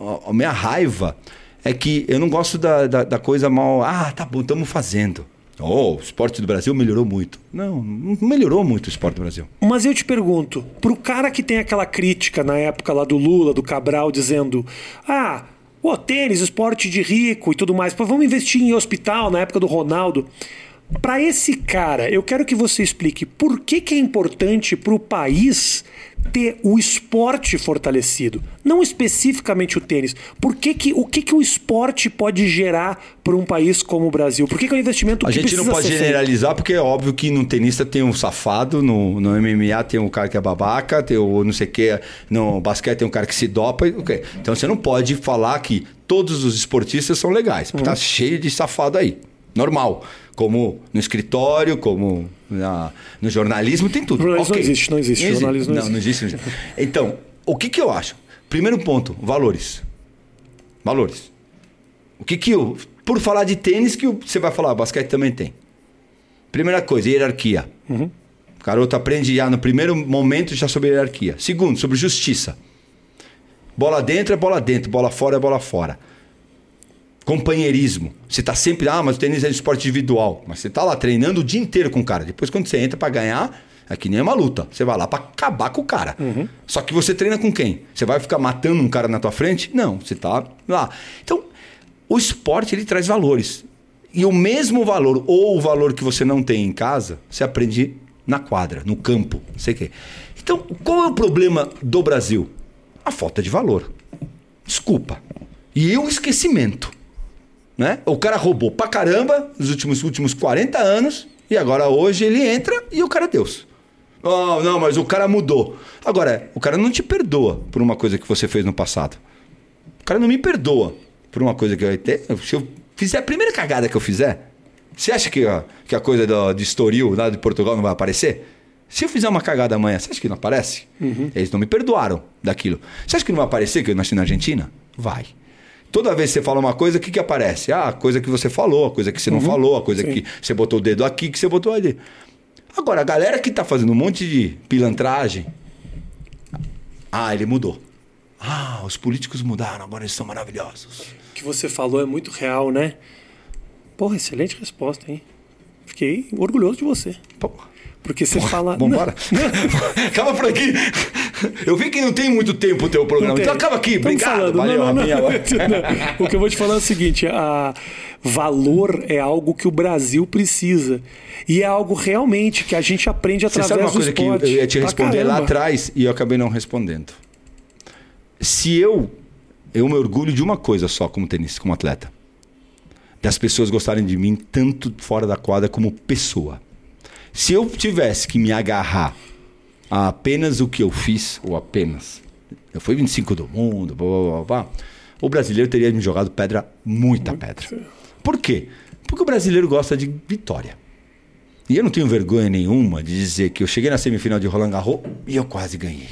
a, a minha raiva é que eu não gosto da, da, da coisa mal. Ah, tá bom, estamos fazendo. Oh, o esporte do Brasil melhorou muito. Não, não melhorou muito o esporte do Brasil. Mas eu te pergunto, pro cara que tem aquela crítica na época lá do Lula, do Cabral, dizendo: ah, pô, tênis, esporte de rico e tudo mais, pô, vamos investir em hospital na época do Ronaldo. Pra esse cara, eu quero que você explique por que, que é importante pro país ter o esporte fortalecido, não especificamente o tênis. Por que que, o que, que o esporte pode gerar para um país como o Brasil? Por que, que é um investimento A gente não pode ser feito? generalizar, porque é óbvio que no tenista tem um safado, no, no MMA tem um cara que é babaca, tem o não sei o que, no basquete tem um cara que se dopa. e- ok. Então você não pode falar que todos os esportistas são legais, porque tá cheio de safado aí. Normal. Como no escritório, como na- no jornalismo, tem tudo. Jornalismo Ok. não existe, não existe. Jornalismo não não, existe. não existe. Então, o que, que eu acho? Primeiro ponto, valores. Valores. O que que eu. Por falar de tênis, que você vai falar, basquete também tem. Primeira coisa, hierarquia. O garoto aprende já no primeiro momento já sobre hierarquia. Segundo, sobre justiça. Bola dentro é bola dentro, bola fora é bola fora. Companheirismo. Você tá sempre, ah, mas o tênis é esporte individual. Mas você tá lá treinando o dia inteiro com o cara. Depois, quando você entra pra ganhar, é que nem uma luta. Você vai lá pra acabar com o cara. Só que você treina com quem? Você vai ficar matando um cara na tua frente? Não, você tá lá. Então, o esporte ele traz valores. E o mesmo valor, ou o valor que você não tem em casa, você aprende na quadra, no campo, não sei o quê. Então, qual é o problema do Brasil? A falta de valor. Desculpa. E o esquecimento. Né? O cara roubou pra caramba nos últimos, últimos 40 anos e agora hoje ele entra e o cara é Deus. Oh, não, mas o cara mudou. Agora, o cara não te perdoa por uma coisa que você fez no passado. O cara não me perdoa por uma coisa que eu ter. Se eu fizer a primeira cagada que eu fizer, você acha que, ó, que a coisa do, de Estoril, lá de Portugal, não vai aparecer? Se eu fizer uma cagada amanhã, você acha que não aparece? Eles não me perdoaram daquilo. Você acha que não vai aparecer que eu nasci na Argentina? Vai. Toda vez que você fala uma coisa, o que, que aparece? Ah, a coisa que você falou, a coisa que você não falou, a coisa Sim. que você botou o dedo aqui, que você botou ali. Agora, a galera que tá fazendo um monte de pilantragem. Ah, ele mudou. Ah, os políticos mudaram, agora eles são maravilhosos. O que você falou é muito real, né? Porra, excelente resposta, hein? Fiquei orgulhoso de você. Porra. Porque você fala. Vambora? acaba [laughs] por aqui. Eu vi que não tem muito tempo o teu programa. Então acaba aqui. Tamo Obrigado. falando. Valeu, Não, não, [laughs] não. O que eu vou te falar é o seguinte: a valor é algo que o Brasil precisa. E é algo realmente que a gente aprende Você através sabe uma do coisa que eu ia te responder lá atrás e eu acabei não respondendo. Se eu. Eu me orgulho de uma coisa só como tenista, como atleta. Das pessoas gostarem de mim tanto fora da quadra como pessoa. Se eu tivesse que me agarrar a apenas o que eu fiz, ou apenas. Eu fui 25 do mundo, blá, blá, blá, blá, o brasileiro teria me jogado pedra, muita pedra. Por quê? Porque o brasileiro gosta de vitória. E eu não tenho vergonha nenhuma de dizer que eu cheguei na semifinal de Roland Garros e eu quase ganhei.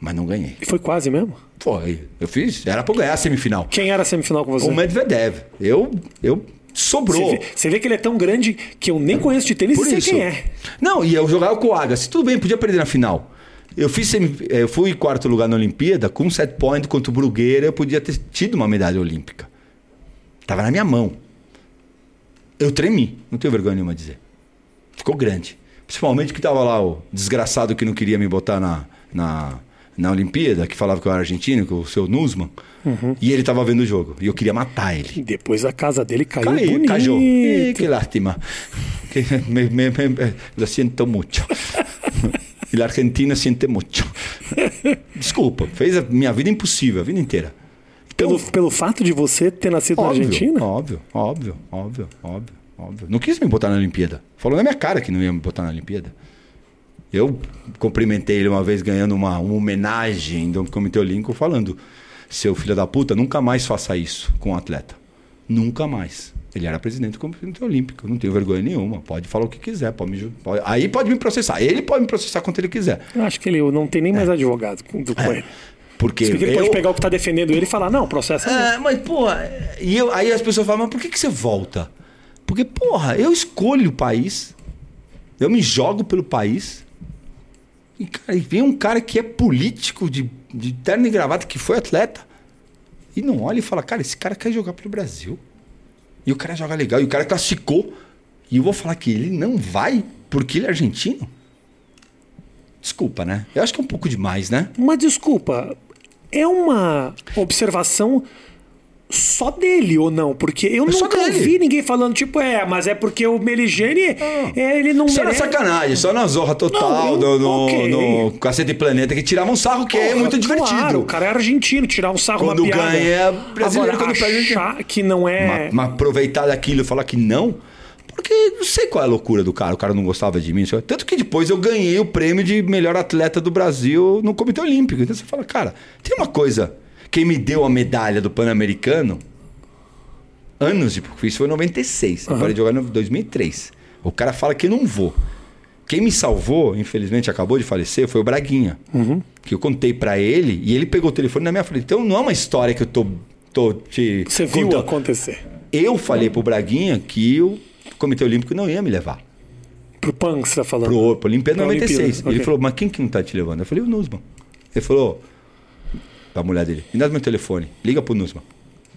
Mas não ganhei. E foi quase mesmo. Foi. Eu fiz. Era pra eu ganhar a semifinal. Quem era a semifinal com você? O Medvedev. Eu. Eu. Sobrou. Você vê, você vê que ele é tão grande que eu nem conheço de tênis Por e sei isso. quem é. Não, e eu jogava com o Agassi. Tudo bem, podia perder na final. Eu, fiz eu fui quarto lugar na Olimpíada com um set point contra o Brugueira. Eu podia ter tido uma medalha olímpica. Tava na minha mão. Eu tremi. Não tenho vergonha nenhuma de dizer. Ficou grande. Principalmente que tava lá o desgraçado que não queria me botar na, na, na Olimpíada, que falava que eu era argentino, que o seu Nusman. E ele tava vendo o jogo. E eu queria matar ele. E depois a casa dele caiu Caiu, bonito. Eh, qué lástima. Que me- me- me- lo siento mucho. [laughs] E a Argentina siente mucho. Desculpa, fez a minha vida impossível, a vida inteira. Pelo, pelo fato de você ter nascido na Óbvio, Argentina? Óbvio, óbvio, óbvio, óbvio, óbvio. Não quis me botar na Olimpíada. Falou na minha cara que não ia me botar na Olimpíada. Eu cumprimentei ele uma vez ganhando uma, uma homenagem do Comitê Olímpico falando: seu filho da puta, nunca mais faça isso com um atleta. Nunca mais. Ele era presidente do Comitê Olímpico, não tenho vergonha nenhuma. Pode falar o que quiser, pode me, pode- aí pode me processar. Ele pode me processar quanto ele quiser. Eu acho que ele não tem nem mais advogado com, do, com ele. Porque Porque ele eu, pode pegar o que tá defendendo ele e falar, não, processo é É, mas, porra, e eu, aí as pessoas falam, mas por que, que você volta? Porque, porra, eu escolho o país, eu me jogo pelo país, e, cara, e vem um cara que é político, de, de terno e gravata, que foi atleta, e não olha e fala, cara, esse cara quer jogar pelo Brasil. E o cara joga legal, e o cara classificou, e eu vou falar que ele não vai porque ele é argentino? Desculpa, né? Eu acho que é um pouco demais, né? Mas desculpa, é uma observação só dele ou não? Porque eu É só nunca ouvi ninguém falando, tipo, é, mas é porque o Meligene, é, ele não era merece... sacanagem, só na zorra total, Não, eu- no, no, ok. no Cacete Planeta, que tirava um sarro que é Porra, muito divertido. Claro, o cara é argentino, tirar um sarro, Quando uma piada. ganha, é brasileiro, Agora, quando perde, achar que não é... Mas, mas aproveitar daquilo e falar que não, porque não sei qual é a loucura do cara, o cara não gostava de mim. Tanto que depois eu ganhei o prêmio de melhor atleta do Brasil no Comitê Olímpico. Então você fala, cara, tem uma coisa. Quem me deu a medalha do Pan-Americano, anos depois, isso foi em 96. Eu parei de jogar em 2003. O cara fala que eu não vou. Quem me salvou, infelizmente acabou de falecer, foi o Braguinha. Que eu contei pra ele e ele pegou o telefone na minha frente. Então não é uma história que eu tô, tô te. Você viu acontecer. Eu falei pro Braguinha que o Comitê Olímpico não ia me levar. Pro PAN que você tá falando. Pro, pro Olimpíada Pra 96. Olimpíada, Ele ok. falou, mas quem que não tá te levando? Eu falei, o Nusman. Ele falou, pra mulher dele, me dá meu telefone, liga pro Nusman.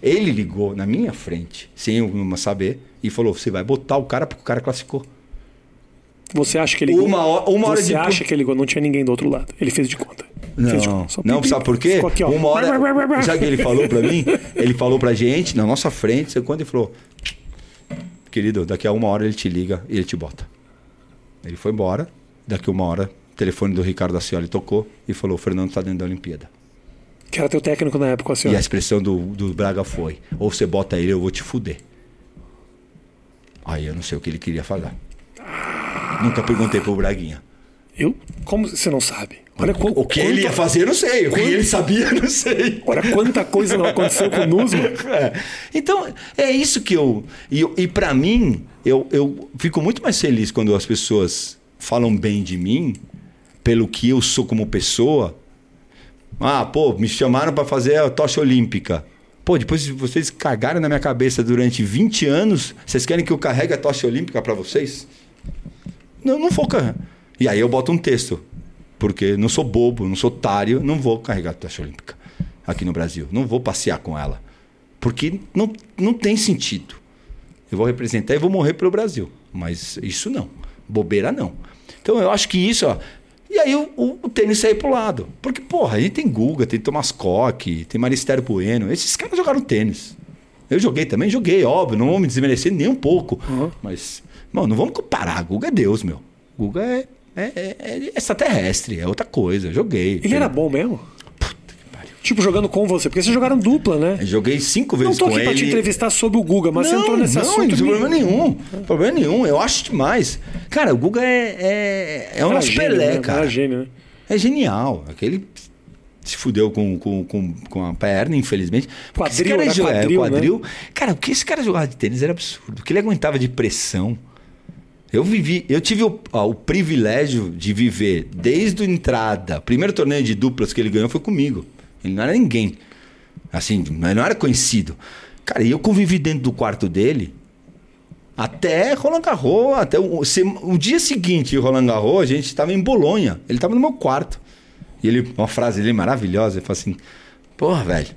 Ele ligou na minha frente, sem eu não saber, e falou, você vai botar o cara porque o cara classificou. Você acha que ele Uma hora- uma hora Você depois- acha que ele ligou? Não tinha ninguém do outro lado. Ele fez de conta. Não, de conta. Só não, pipi, sabe por quê? Aqui. Uma hora. Sabe o que ele falou pra mim? [laughs] Ele falou pra gente, na nossa frente, sabe quando ele falou: Querido, daqui a uma hora ele te liga e ele te bota. Ele foi embora, daqui a uma hora, o telefone do Ricardo Ascioli tocou e falou: O Fernando tá dentro da Olimpíada. Que era teu técnico na época, assim. E a expressão do, do Braga foi: Ou você bota ele, eu vou te fuder. Aí eu não sei o que ele queria falar. Nunca perguntei pro Braguinha. Eu? Como você não sabe? Olha qu- O que ele ia quanta- fazer, eu não sei. O que ele sabia, eu não sei. Olha quanta coisa não aconteceu com o Nusman. [laughs] É. Então, é isso que eu. E, e para mim, eu, eu fico muito mais feliz quando as pessoas falam bem de mim, pelo que eu sou como pessoa. Ah, pô, me chamaram para fazer a tocha olímpica. Pô, depois de vocês cagaram na minha cabeça durante 20 anos, vocês querem que eu carregue a tocha olímpica para vocês? Não, não vou carregar. E aí eu boto um texto. Porque não sou bobo, não sou otário, não vou carregar a tocha olímpica. aqui no Brasil. Não vou passear com ela. Porque não, não tem sentido. Eu vou representar e vou morrer pelo Brasil. Mas isso não. Bobeira não. Então eu acho que isso, ó. E aí o, o, o tênis saiu pro lado. Porque, porra, aí tem Guga, tem Thomas Koch, tem Maristério Bueno. Esses caras jogaram tênis. Eu joguei também, joguei, óbvio, não vou me desmerecer nem um pouco. Uhum. Mas, mano, não vamos comparar. Guga é Deus, meu. Guga é, é, é, é extraterrestre, é outra coisa. Joguei. Ele era bom mesmo? Tipo, jogando com você, porque vocês jogaram dupla, né? Eu joguei cinco Não vezes tô com aqui pra ele. te entrevistar sobre o Guga, mas você entrou nesse não, assunto. Não, tem me- problema nenhum. Problema nenhum. Eu acho demais. Cara, o Guga é, é, é um nosso Pelé, né? cara. Era gênio, né? É genial. Aquele se fudeu com, com, com, com a perna, infelizmente. Porque esse Quadril, cara era jo- é, quadril, né? quadril. Cara, o que esse cara jogava de tênis era absurdo. O que ele aguentava de pressão. Eu vivi, eu tive o, ó, o privilégio de viver desde a entrada. O primeiro torneio de duplas que ele ganhou foi comigo. Ele não era ninguém. Assim, não era conhecido. Cara, e eu convivi dentro do quarto dele até Roland Garros, até o, o dia seguinte, Roland Garros, a gente estava em Bolonha. Ele estava no meu quarto. E ele, uma frase dele maravilhosa, ele falou assim: Porra, velho,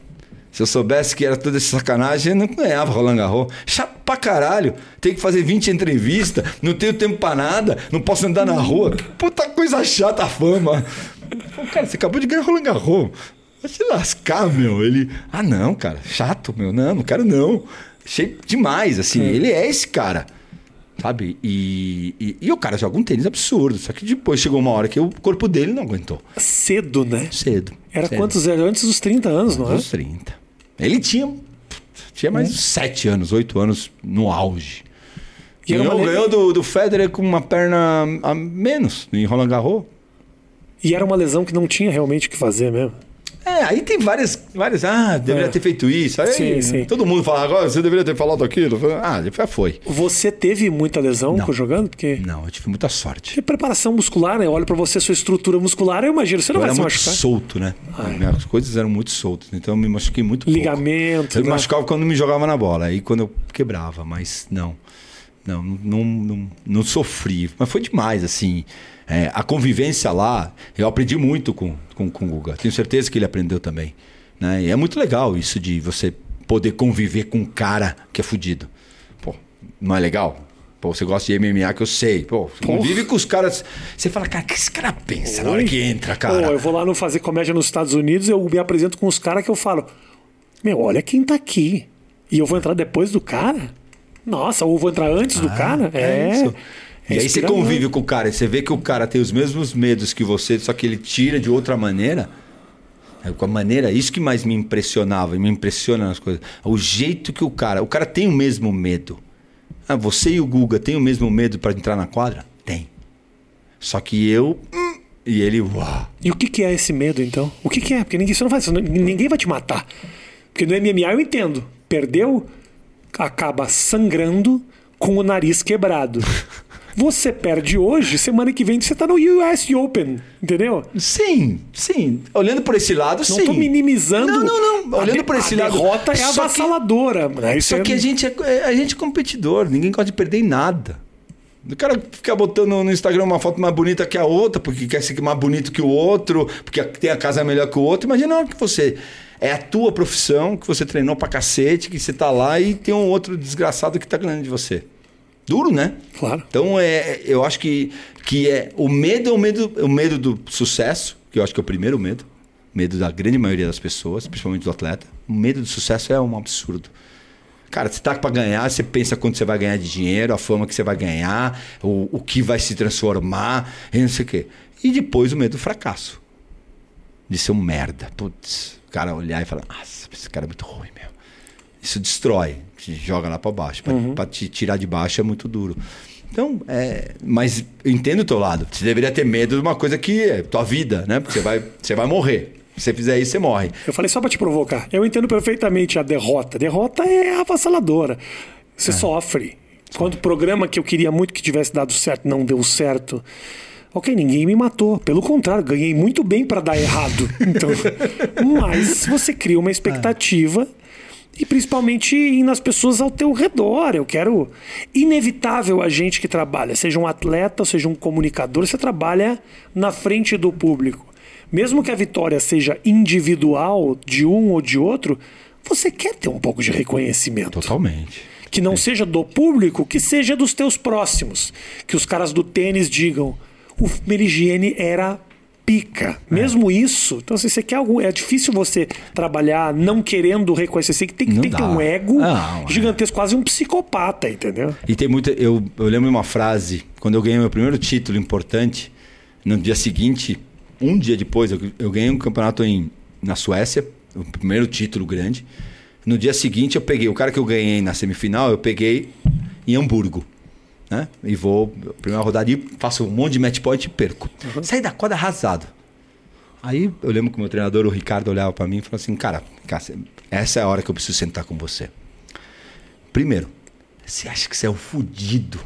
se eu soubesse que era toda essa sacanagem, eu não ganhava Roland Garros. Chato pra caralho. Tem que fazer 20 entrevistas, não tenho tempo pra nada, não posso andar na rua. Que puta coisa chata a fama. Cara, você acabou de ganhar Roland Garros. Vai se lascar, meu. Ele, ah, não, cara, chato, meu. Não, não quero não. Achei demais, assim. Ele é esse cara. Sabe? E, e, e o cara joga um tênis absurdo. Só que depois chegou uma hora que o corpo dele não aguentou. Cedo, né? Cedo. Era cedo. quantos anos? Antes dos 30 anos, não é? Uns 30. Ele tinha, tinha mais uns 7 anos, 8 anos no auge. E Ganhou, le- ganhou do, do Federer com uma perna a menos em Roland Garros. E era uma lesão que não tinha realmente o que fazer mesmo. É, aí tem várias, várias. Ah, deveria É. ter feito isso. Aí, Sim, sim. Todo mundo fala, agora você deveria ter falado aquilo. Ah, já foi. Você teve muita lesão Não. jogando? Porque. Não, eu tive muita sorte. Que preparação muscular, né? Eu olho pra você, sua estrutura muscular, eu imagino. Você não Eu vai era se muito machucar. solto, né? Minhas coisas eram muito soltas, então eu me machuquei muito pouco. Ligamento. Eu me né? machucava quando me jogava na bola, aí quando eu quebrava, mas não. Não, não, não, não sofri. Mas foi demais, assim. É, a convivência lá, eu aprendi muito com, com, com o Guga. Tenho certeza que ele aprendeu também. Né? E é muito legal isso de você poder conviver com um cara que é fudido. Pô, não é legal? Pô, você gosta de MMA que eu sei. Pô, convive com os caras. Você fala, cara, o que esse cara pensa na hora Oi? que entra, cara? Pô, eu vou lá no fazer comédia nos Estados Unidos, eu me apresento com os caras que eu falo: Meu, olha quem tá aqui. E eu vou entrar depois do cara? Nossa, ou eu vou entrar antes do cara? É. isso. é e aí você inspirador. convive com o cara, e você vê que o cara tem os mesmos medos que você, só que ele tira de outra maneira. É, com a maneira, isso que mais me impressionava e me impressiona nas coisas. O jeito que o cara. O cara tem o mesmo medo. Ah, você e o Guga têm o mesmo medo para entrar na quadra? Tem. Só que eu. hum, e ele. Uau. E o que, que é esse medo, então? O que, que é? Porque ninguém, você não não- ninguém vai te matar. Porque no MMA eu entendo. Perdeu, acaba sangrando com o nariz quebrado. Você perde hoje, semana que vem você tá no US Open, entendeu? Sim, sim. Olhando por esse lado, Não sim. tô minimizando. Não, não, não. A Olhando por esse a lado. derrota é Só que- avassaladora. né? Só é- que a gente é, a gente é competidor, ninguém gosta de perder em nada. O cara fica botando no Instagram uma foto mais bonita que a outra, porque quer ser mais bonito que o outro, porque tem a casa melhor que o outro. Imagina na hora que você. É a tua profissão, que você treinou pra cacete, que você tá lá e tem um outro desgraçado que tá ganhando de você. Duro, né? Claro. Então é, eu acho que, que é o medo é o medo, o medo do sucesso, que eu acho que é o primeiro medo, medo da grande maioria das pessoas, principalmente do atleta. O medo do sucesso é um absurdo. Cara, você tá para ganhar, você pensa quanto você vai ganhar de dinheiro, a fama que você vai ganhar, o, o que vai se transformar, e não sei o quê. E depois o medo do fracasso. De ser um merda. Putz, o cara olhar e falar, nossa, esse cara é muito ruim, meu. Isso destrói, te joga lá para baixo. Para te tirar de baixo é muito duro. Então, é, mas eu entendo o teu lado. Você deveria ter medo de uma coisa que é tua vida, né? Porque você vai, você vai morrer. Se você fizer isso, você morre. Eu falei só pra te provocar. Eu entendo perfeitamente a derrota. Derrota é avassaladora. Você sofre. Quando o programa que eu queria muito que tivesse dado certo não deu certo. Ok, ninguém me matou. Pelo contrário, ganhei muito bem pra dar errado. [laughs] Então, mas você cria uma expectativa e principalmente nas pessoas ao teu redor. Eu quero inevitável a gente que trabalha, seja um atleta, seja um comunicador, você trabalha na frente do público. mesmo que a vitória seja individual de um ou de outro, você quer ter um pouco de reconhecimento. Totalmente. Que não seja do público, que seja dos teus próximos. Que os caras do tênis digam: o Merigiene era pica. Mesmo isso. Então, se você quer algum. É difícil você trabalhar não querendo reconhecer. Tem, que- Não tem que ter um ego Não, é. gigantesco, quase um psicopata, entendeu? E tem muita. Eu, eu lembro uma frase, quando eu ganhei meu primeiro título importante, no dia seguinte, um dia depois, eu, eu ganhei um campeonato em, na Suécia, o primeiro título grande. No dia seguinte, eu peguei, o cara que eu ganhei na semifinal, eu peguei em Hamburgo. Né? E vou, primeira rodada, e faço um monte de match point e perco. Saí da quadra arrasado. Aí eu lembro que o meu treinador, o Ricardo, olhava pra mim e falou assim: Cara, essa é a hora que eu preciso sentar com você. Primeiro, você acha que você é o fudido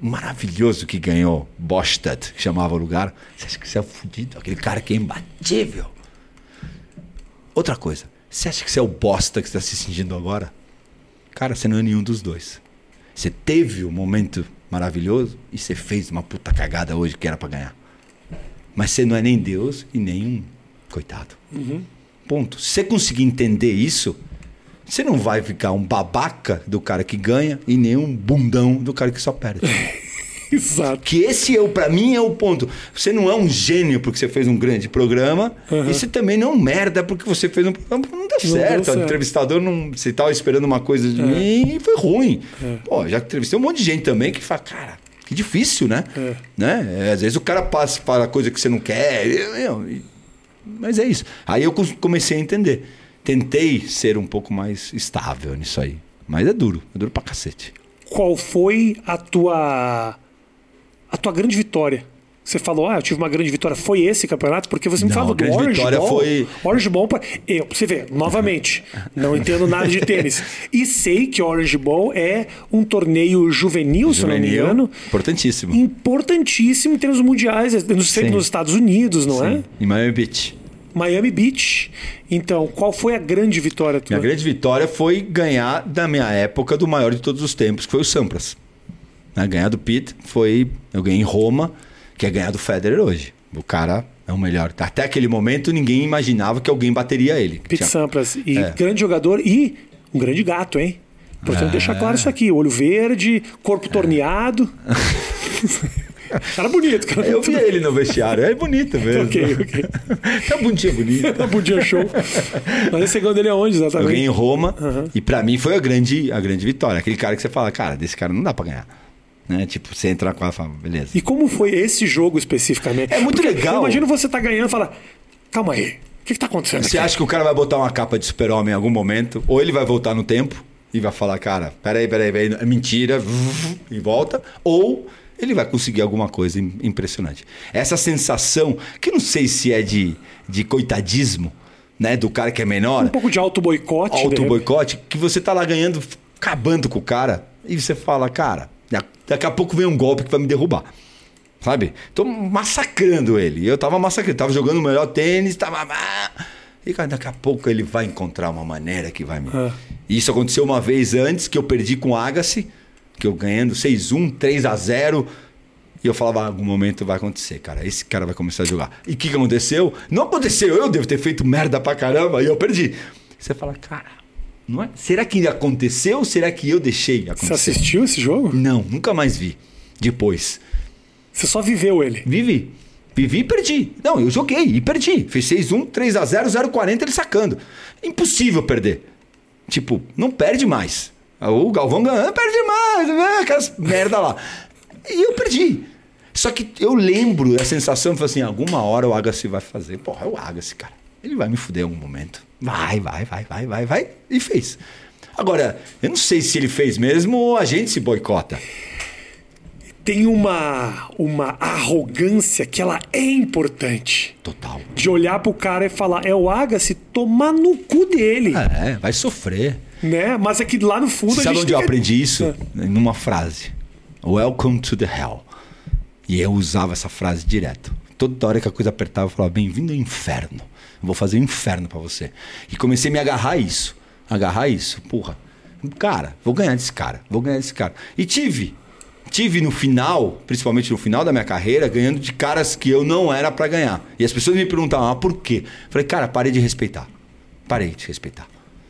maravilhoso que ganhou Bostad, que chamava o lugar? Você acha que você é o fudido? Aquele cara que é imbatível. Outra coisa, você acha que você é o bosta que está se sentindo agora? Cara, você não é nenhum dos dois. Você teve um momento maravilhoso e você fez uma puta cagada hoje que era pra ganhar. Mas você não é nem Deus e nem um coitado. Ponto. Se você conseguir entender isso, você não vai ficar um babaca do cara que ganha e nem um bundão do cara que só perde. [laughs] [laughs] Exato. que esse é o para mim é o ponto. Você não é um gênio porque você fez um grande programa e você também não é um merda porque você fez um programa que não deu Não certo. deu O certo. entrevistador não, você tava esperando uma coisa de mim e foi ruim. Pô, já entrevistei um monte de gente também que fala, cara, que difícil, né? É. né? É, às vezes o cara passa para coisa que você não quer, mas é isso. Aí eu comecei a entender. Tentei ser um pouco mais estável nisso aí. Mas é duro, é duro pra cacete. Qual foi a tua a tua grande vitória? Você falou, ah, eu tive uma grande vitória. Foi esse campeonato? Porque você me Não, falava do Orange vitória Ball. foi- Orange Ball, pra... eu, pra você ver, novamente, não entendo nada de tênis. E sei que Orange Ball é um torneio juvenil, se eu não me Juvenil, engano, Importantíssimo. importantíssimo em termos mundiais, nos, Sim. nos Estados Unidos, não é? Sim, Em Miami Beach. Miami Beach. Então, qual foi a grande vitória tua? Minha grande vitória foi ganhar, da minha época, do maior de todos os tempos, que foi o Sampras. Né? Ganhar do Pitt foi. Eu ganhei em Roma, que é ganhar do Federer hoje. O cara é o melhor. Até aquele momento, ninguém imaginava que alguém bateria ele. Pete Tinha- Sampras. E É. grande jogador e um grande gato, hein? Importante É. deixar claro isso aqui. Olho verde, corpo torneado. [laughs] cara bonito, cara. Eu vi ele no vestiário, é bonito [laughs] mesmo. Ok, ok. tá bonitinho, bonito. Tá bom dia show. Mas esse segundo dele é onde, Eu exatamente? ganhei em Roma e pra mim foi a grande, a grande vitória. Aquele cara que você fala, cara, desse cara não dá pra ganhar. Né? Tipo, você entra com a fala, beleza. E como foi esse jogo especificamente? É muito Porque legal. Imagina você tá ganhando e fala, calma aí, o que, que tá acontecendo Você aqui? acha que o cara vai botar uma capa de super-homem em algum momento? Ou ele vai voltar no tempo e vai falar, cara, peraí, peraí, peraí, é mentira, [laughs] e volta. Ou ele vai conseguir alguma coisa im- impressionante. Essa sensação, que não sei se é de, de coitadismo, né? Do cara que é menor, Um pouco de auto-boicote. de auto repente. boicote, que você tá lá ganhando, acabando com o cara, e você fala, cara, daqui a pouco vem um golpe que vai me derrubar. Sabe? Tô massacrando ele. Eu tava massacrando, tava jogando o melhor tênis, tava. E cara, daqui a pouco ele vai encontrar uma maneira que vai me. É. Isso aconteceu uma vez antes que eu perdi com o Agassi, que eu ganhando 6-1, 3x0. E eu falava, "Ah, algum momento vai acontecer, cara. Esse cara vai começar a jogar. E o que, que aconteceu? Não aconteceu, eu devo ter feito merda pra caramba e eu perdi. Você fala, cara, não é? será que aconteceu ou será que eu deixei Você acontecer? assistiu esse jogo? Não, nunca mais vi. Depois. Você só viveu ele. Vivi. Vivi e perdi. Não, eu joguei e perdi. Fiz 6-1, 3x0, 0,40 ele sacando. Impossível perder. Tipo, não perde mais. O Galvão ganhando, perde mais, né? aquelas merda lá. E eu perdi. Só que eu lembro da sensação, falei assim, alguma hora o Agassi vai fazer. Porra, é o Agassi, cara. Ele vai me fuder em algum momento. Vai, vai, vai, vai, vai, vai. E fez. Agora, eu não sei se ele fez mesmo ou a gente se boicota. Tem uma, uma arrogância que ela é importante. Total. De olhar pro cara e falar, é o Agassi, tomar no cu dele. É, vai sofrer. Né? Mas é que lá no fundo Você a sabe gente onde eu que- aprendi isso? Numa frase. Welcome to the hell. E eu usava essa frase direto. Toda hora que a coisa apertava, eu falava, bem-vindo ao inferno. Vou fazer um inferno pra você. E comecei a me agarrar a isso. Agarrar isso. Porra. Cara, vou ganhar desse cara. Vou ganhar desse cara. E tive. tive no final, principalmente no final da minha carreira, ganhando de caras que eu não era pra ganhar. E as pessoas me perguntavam, ah, por quê? Falei, cara, parei de respeitar. Parei de respeitar.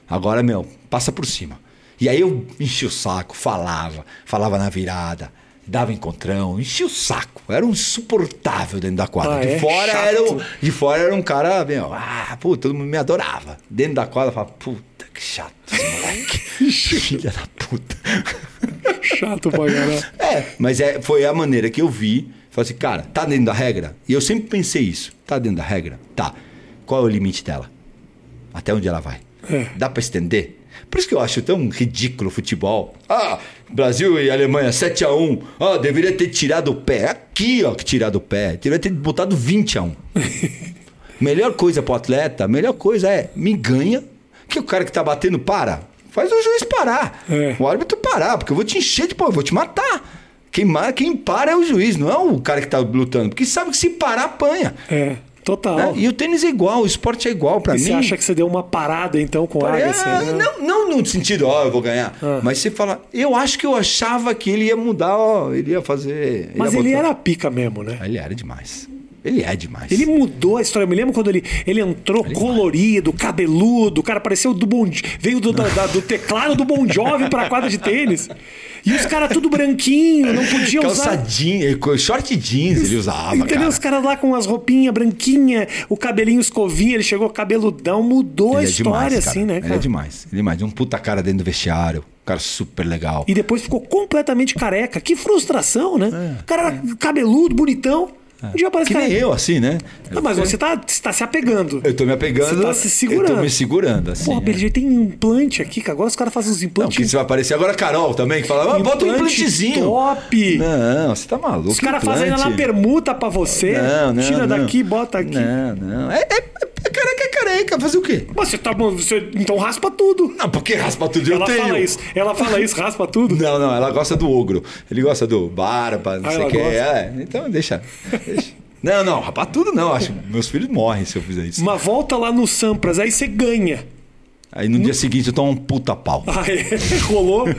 Agora, meu, passa por cima. E aí eu enchi o saco, falava, falava na virada, dava encontrão, enchi o saco. Era um insuportável dentro da quadra. Ah, de, é? fora Chato. era um, de fora era um cara, meu, ah, pô, todo mundo me adorava. Dentro da quadra eu falava, puta, que chato esse moleque. [laughs] Filha da puta. [laughs] Chato pra caralho. É, mas é, foi a maneira que eu vi. Falei assim, cara, tá dentro da regra? E eu sempre pensei isso. Tá dentro da regra? Tá. Qual é o limite dela? Até onde ela vai? É. Dá pra estender? Por isso que eu acho tão ridículo o futebol. Ah, Brasil e Alemanha 7 a 1 Ah, deveria ter tirado o pé. Aqui, ó, que tirado o pé. Deveria ter botado 20 a 1 [laughs] Melhor coisa pro atleta, a melhor coisa é me ganha, que o cara que tá batendo para. Faz o juiz parar. É. O árbitro parar, porque eu vou te encher de eu vou te matar. Quem, quem para é o juiz, não é o cara que tá lutando. Porque sabe que se parar, apanha. É, total. né? E o tênis é igual, o esporte é igual pra E mim. você acha que você deu uma parada então com o É, Agassi? né? não, não no sentido, ó, eu vou ganhar. Ah. Mas você fala, eu acho que eu achava que ele ia mudar, ó, ele ia fazer. Mas ia ele botar- era pica mesmo, né? Ele era demais. Ele é demais. Ele mudou a história. Eu me lembro quando ele, ele entrou colorido, cabeludo, o cara pareceu do Bon veio do, da- do teclado do Bon Jovi pra quadra de tênis. E os caras tudo branquinho, não podiam usar. Calçadinho, eh, short jeans ele usava, Entendeu? cara. Os caras lá com as roupinhas branquinhas, o cabelinho escovinha, ele chegou cabeludão, mudou a Ele é história, demais, assim, cara. né, Ele cara? é demais. Ele é demais. Um puta cara dentro do vestiário. Cara super legal. E depois ficou completamente careca. Que frustração, né? É. O cara era cabeludo, bonitão. Um dia parece Que nem careca. eu, assim, né? Ah, mas você tá, você tá se apegando. Eu tô me apegando. Você tá se segurando. Eu tô me segurando, assim. Pô, é. BLG tem implante aqui, que agora os caras fazem os Não, implantes. porque você vai aparecer agora a Carol também, que fala, ah, bota um Implante implantezinho. top. Não, você tá maluco. Os caras fazem lá implante. permuta pra você. Não, não, tira não. daqui, bota aqui. Não, não. É, é, careca. Fazer o quê? Mas você tá você então raspa tudo. Não, porque raspa tudo. Eu ela tenho. fala isso. Ela fala isso, raspa tudo. Não, não, ela gosta do ogro. Ele gosta do barba, não Ah, sei o que. É, então deixa. deixa. Não, não, rapar tudo não. Acho que meus filhos morrem se eu fizer isso. Uma volta lá no Sampras, aí você ganha. Aí no dia seguinte eu tomo um puta pau. [laughs] Ah, é? Rolou. [laughs]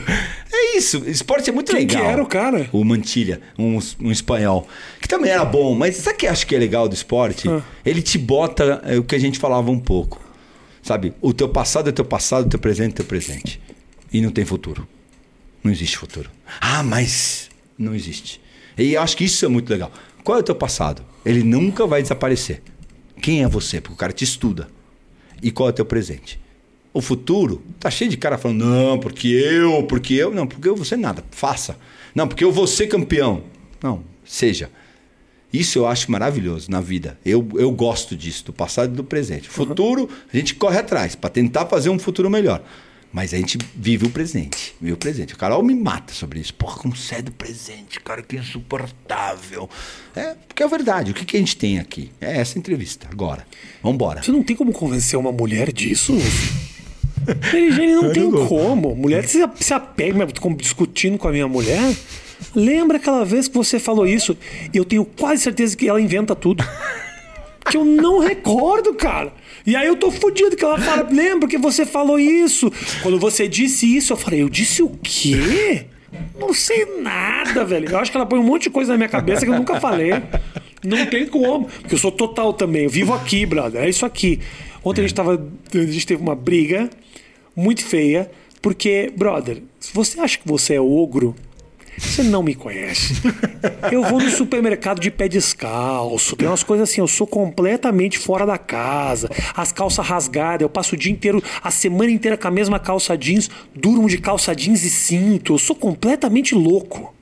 É isso, esporte é muito Quem que legal. era o cara? O Mantilha, um, um espanhol. Que também era bom, mas sabe o que acho que é legal do esporte? Ah. Ele te bota é, o que a gente falava um pouco. Sabe? O teu passado é teu passado, o teu presente é teu presente. E não tem futuro. Não existe futuro. Ah, mas não existe. E acho que isso é muito legal. Qual é o teu passado? Ele nunca vai desaparecer. Quem é você? Porque o cara te estuda. E qual é o teu presente? O futuro tá cheio de cara falando, não, porque eu, porque eu. Não, porque eu você nada. Faça. Não, porque eu vou ser campeão. Não, seja. Isso eu acho maravilhoso na vida. Eu, eu gosto disso, do passado e do presente. Futuro, a gente corre atrás para tentar fazer um futuro melhor. Mas a gente vive o presente. Vive o presente. O Carol me mata sobre isso. Porra, como você é do presente, cara, que insuportável. É, porque é verdade. O que, que a gente tem aqui? É essa entrevista. Agora. Vambora. Você não tem como convencer uma mulher disso? Ele não tem como. Mulher se, se apega, discutindo com a minha mulher. Lembra aquela vez que você falou isso? Eu tenho quase certeza que ela inventa tudo. Que eu não recordo, cara. E aí eu tô fudido que ela fala, lembra que você falou isso? Quando você disse isso, eu falei, eu disse o quê? Não sei nada, velho. Eu acho que ela põe um monte de coisa na minha cabeça que eu nunca falei. Não tem como. Porque eu sou total também. Eu vivo aqui, brother. É isso aqui. Ontem a gente tava. A gente teve uma briga muito feia. Porque, brother, se você acha que você é ogro, você não me conhece. Eu vou no supermercado de pé descalço. Tem umas coisas assim, eu sou completamente fora da casa. As calças rasgadas, eu passo o dia inteiro, a semana inteira com a mesma calça jeans, durmo de calça jeans e cinto. Eu sou completamente louco.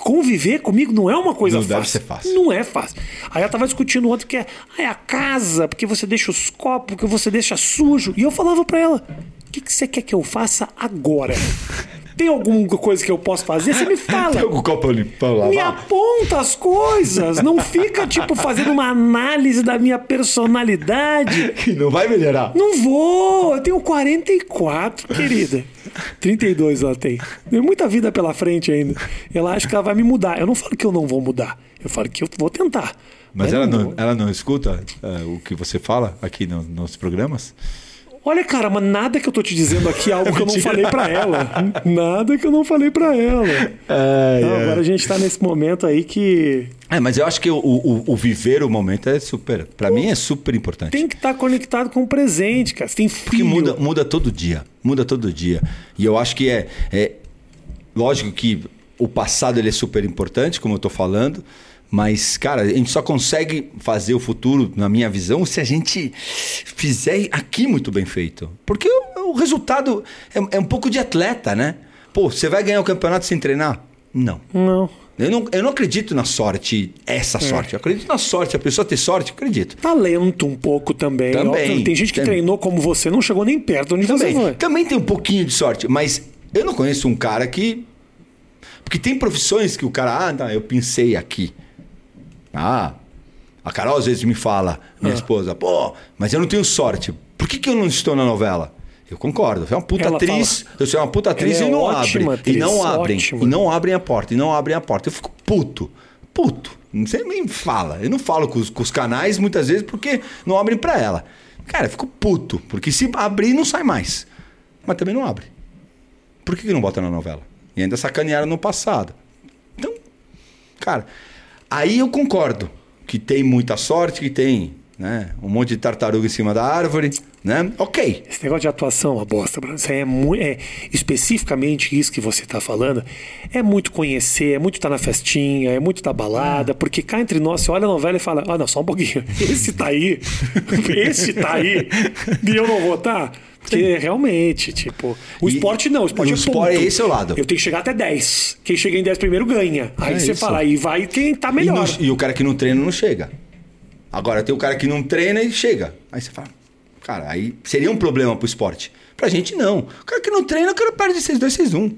Conviver comigo não é uma coisa Não fácil. deve ser fácil. Não é fácil. Aí ela tava discutindo ontem que é, ah, é a casa, porque você deixa os copos, porque você deixa sujo. E eu falava pra ela: o que, que você quer que eu faça agora? Tem alguma coisa que eu posso fazer? Você me [laughs] fala. Tem algum copo pra lavar? Me aponta as coisas. Não fica, tipo, fazendo uma análise da minha personalidade. Que [laughs] não vai melhorar. Não vou. Eu tenho 44, querida. 32 ela tem. Tem muita vida pela frente ainda. Ela acha que ela vai me mudar. Eu não falo que eu não vou mudar. Eu falo que eu vou tentar. Mas ela não não, ela não escuta eh, o que você fala aqui no- nos programas? Olha, cara, mas nada que eu tô te dizendo aqui é algo que eu não falei pra ela. [laughs] Nada que eu não falei pra ela. Não, agora a gente tá nesse momento aí que É, mas eu acho que o, o, o viver o momento é super. Pra mim é super importante. tem que estar conectado com o presente, cara. Você tem Porque filho. muda, muda todo dia. Muda todo dia. E eu acho que é, é. Lógico que o passado ele é super importante, como eu tô falando. Mas, cara, a gente só consegue fazer o futuro, na minha visão, se a gente fizer aqui muito bem feito. Porque o, o resultado é, é um pouco de atleta, né? Pô, você vai ganhar o campeonato sem treinar? Não. Não. Eu não, eu não acredito na sorte, essa sorte. Eu acredito na sorte. A pessoa ter sorte, eu acredito. Talento um pouco também. Também. Tem gente que Também. treinou como você, não chegou nem perto onde Também, você foi. também tem um pouquinho de sorte, mas eu não conheço um cara que. Porque tem profissões que o cara, ah, tá, eu pensei aqui. Ah, a Carol às vezes me fala, minha Ah. esposa, pô, mas eu não tenho sorte. Por que, que eu não estou na novela? Eu concordo. Eu sou uma puta Ela atriz, eu sou uma puta atriz é e não abrem. atriz, e não abrem. ótima. E não abrem a porta. E não abrem a porta. Eu fico puto. Puto. Você nem fala. Eu não falo com os, com os canais muitas vezes porque não abrem pra ela. Cara, eu fico puto. Porque se abrir, não sai mais. Mas também não abre. Por que, que não bota na novela? E ainda sacanearam no passado. Então, cara, aí eu concordo que tem muita sorte, que tem né, um monte de tartaruga em cima da árvore, né? Ok. Esse negócio de atuação é uma bosta, Bruno. Isso é, é especificamente isso que você está falando. É muito conhecer, é muito estar na festinha, é muito da balada, Ah. porque cá entre nós, você olha a novela e fala: ah, não, só um pouquinho. [laughs] Esse tá aí, [laughs] esse tá aí, e eu não vou estar. Porque realmente, tipo, o E- esporte não, o esporte o é esporte ponto. é esse o lado. Eu tenho que chegar até 10. Quem chega em 10 primeiro ganha. Aí É você isso. fala, aí vai quem tá E, melhor. não- e o cara que não treina não chega. Agora tem o cara que não treina e chega. Aí você fala, cara, aí seria um problema pro esporte. Pra gente não. O cara que não treina, o cara perde 6-2, 6-1.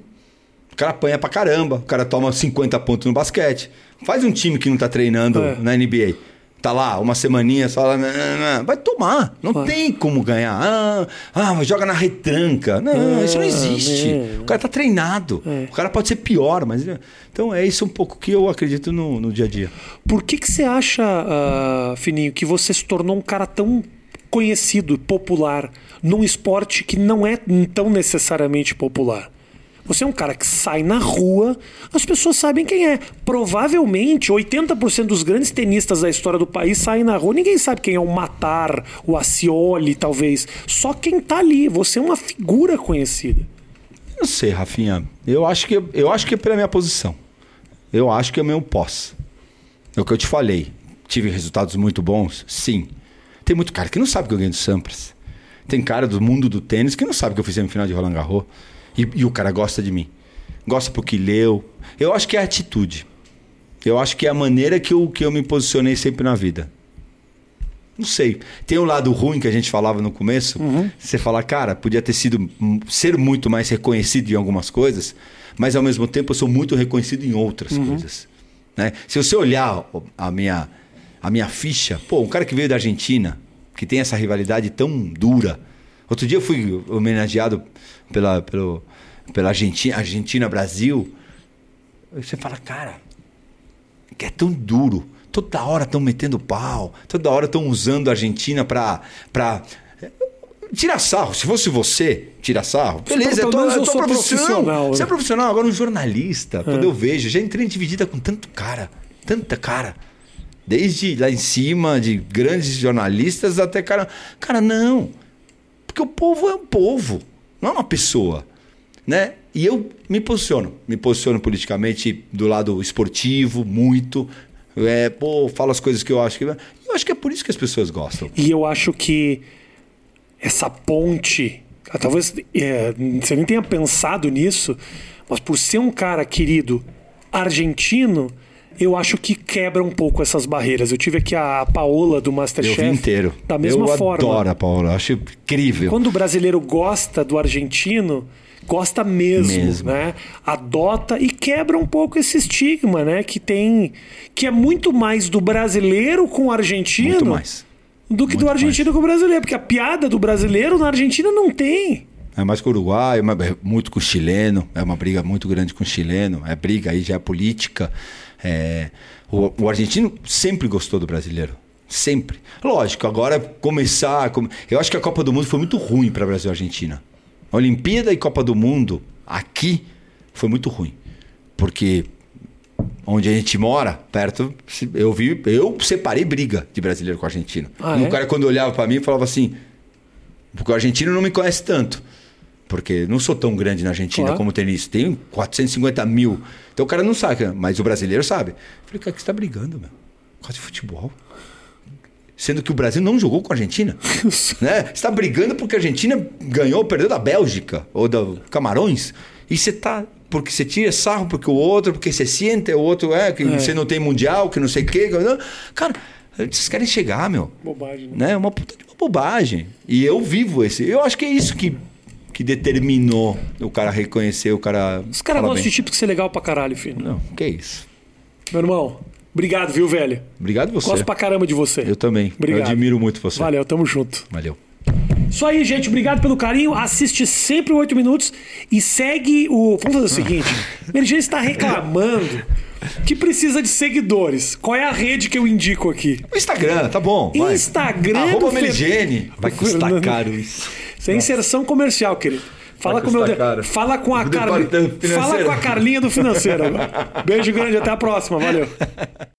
O cara apanha pra caramba, o cara toma 50 pontos no basquete. Faz um time que não tá treinando É. na NBA. Tá lá, uma semaninha, só lá, "Não, não", vai tomar. Não Vai. tem como ganhar. Ah, ah, joga na retranca. Não, Ah, isso não existe. né. O cara tá treinado. É. O cara pode ser pior, mas. Então é isso um pouco que eu acredito no, no dia a dia. Por que, que você acha, ah, Fininho, que você se tornou um cara tão conhecido, popular, num esporte que não é tão necessariamente popular? Você é um cara que sai na rua, as pessoas sabem quem é. Provavelmente, 80% dos grandes tenistas da história do país saem na rua. Ninguém sabe quem é o Matar, o Acioli, talvez. Só quem tá ali. Você é uma figura conhecida. Não sei, Rafinha. Eu acho que, eu acho que é pela minha posição. Eu acho que é o meu pós. É o que eu te falei. Tive resultados muito bons? Sim. Tem muito cara que não sabe que eu ganhei do Sampras. Tem cara do mundo do tênis que não sabe que eu fiz semifinal de Roland Garros. E, e o cara gosta de mim. Gosta porque leu. Eu acho que é a atitude. Eu acho que é a maneira que eu, que eu me posicionei sempre na vida. Não sei. Tem um lado ruim que a gente falava no começo. Você fala, cara, podia ter sido ser muito mais reconhecido em algumas coisas, mas ao mesmo tempo eu sou muito reconhecido em outras coisas. Né? Se você olhar o- a minha, a minha ficha, pô, um cara que veio da Argentina, que tem essa rivalidade tão dura. Outro dia eu fui homenageado pela, pelo, pela Argentina, Argentina Brasil. Você fala, cara, que é tão duro. Toda hora estão metendo pau, toda hora estão usando a Argentina pra, pra tirar sarro. Se fosse você, tirar sarro, beleza, eu tô, eu tô profissional. profissional, Você é né? profissional, agora um jornalista, quando eu vejo, já entrei em dividida com tanto cara, tanta cara. Desde lá em cima, de grandes jornalistas até cara. Cara, não. Porque o povo é um povo, não é uma pessoa. Né? E eu me posiciono. Me posiciono politicamente do lado esportivo, muito. É, pô, falo as coisas que eu acho que. Eu acho que é por isso que as pessoas gostam. E eu acho que essa ponte, ah, talvez é, você nem tenha pensado nisso, mas por ser um cara querido argentino, eu acho que quebra um pouco essas barreiras. Eu tive aqui a Paola do Eu Masterchef. vi inteiro. Da mesma eu forma. adoro a Paula, acho incrível. Quando o brasileiro gosta do argentino, gosta mesmo, Mesmo. né? Adota e quebra um pouco esse estigma, né? Que tem. Que é muito mais do brasileiro com o argentino Muito mais. do que Muito do argentino com o brasileiro. Porque a piada do brasileiro na Argentina não tem. É mais com o Uruguai, é mais- é muito com o chileno, é uma briga muito grande com o chileno, é briga aí já é política. É, o, o argentino sempre gostou do brasileiro. Sempre. Lógico, agora começar. Eu acho que a Copa do Mundo foi muito ruim para Brasil e Argentina. A Olimpíada e Copa do Mundo aqui foi muito ruim. Porque onde a gente mora, perto, eu vi, eu separei briga de brasileiro com argentino. Ah, um é? cara quando olhava para mim falava assim, porque o argentino não me conhece tanto. Porque não sou tão grande na Argentina claro. como tenista. Tenho 450 mil. Então o cara não sabe, mas o brasileiro sabe. Eu falei, cara, que você tá brigando, meu? Por de futebol. Sendo que o Brasil não jogou com a Argentina. né? Você está brigando porque a Argentina ganhou, perdeu da Bélgica ou da Camarões. E você tá. Porque você tira sarro porque o outro, porque você sente, o outro é, que é. você não tem mundial, que não sei o quê. Cara, vocês querem chegar, meu. Bobagem. Né? né? Uma puta de uma bobagem. E eu vivo esse. Eu acho que é isso que, que determinou o cara reconhecer, o cara. Os caras gostam de tipo que ser legal pra caralho, filho. Não, que é isso. Meu irmão, obrigado, viu, velho? Obrigado você. Gosto pra caramba de você. Eu também. Obrigado. Eu admiro muito você. Valeu, tamo junto. Valeu. Isso aí, gente. Obrigado pelo carinho. Assiste sempre o 8 Minutos e segue o. Vamos fazer o seguinte: [laughs] o Meligene está reclamando que precisa de seguidores. Qual é a rede que eu indico aqui? O Instagram, tá bom. Vai. Instagram Arroba Meligene. Vai custar caro isso. Isso é inserção comercial, querido. Fala com, meu de... Fala com a Carlinha. Fala com a Carlinha do financeiro. [laughs] Beijo grande, até a próxima. Valeu. [laughs]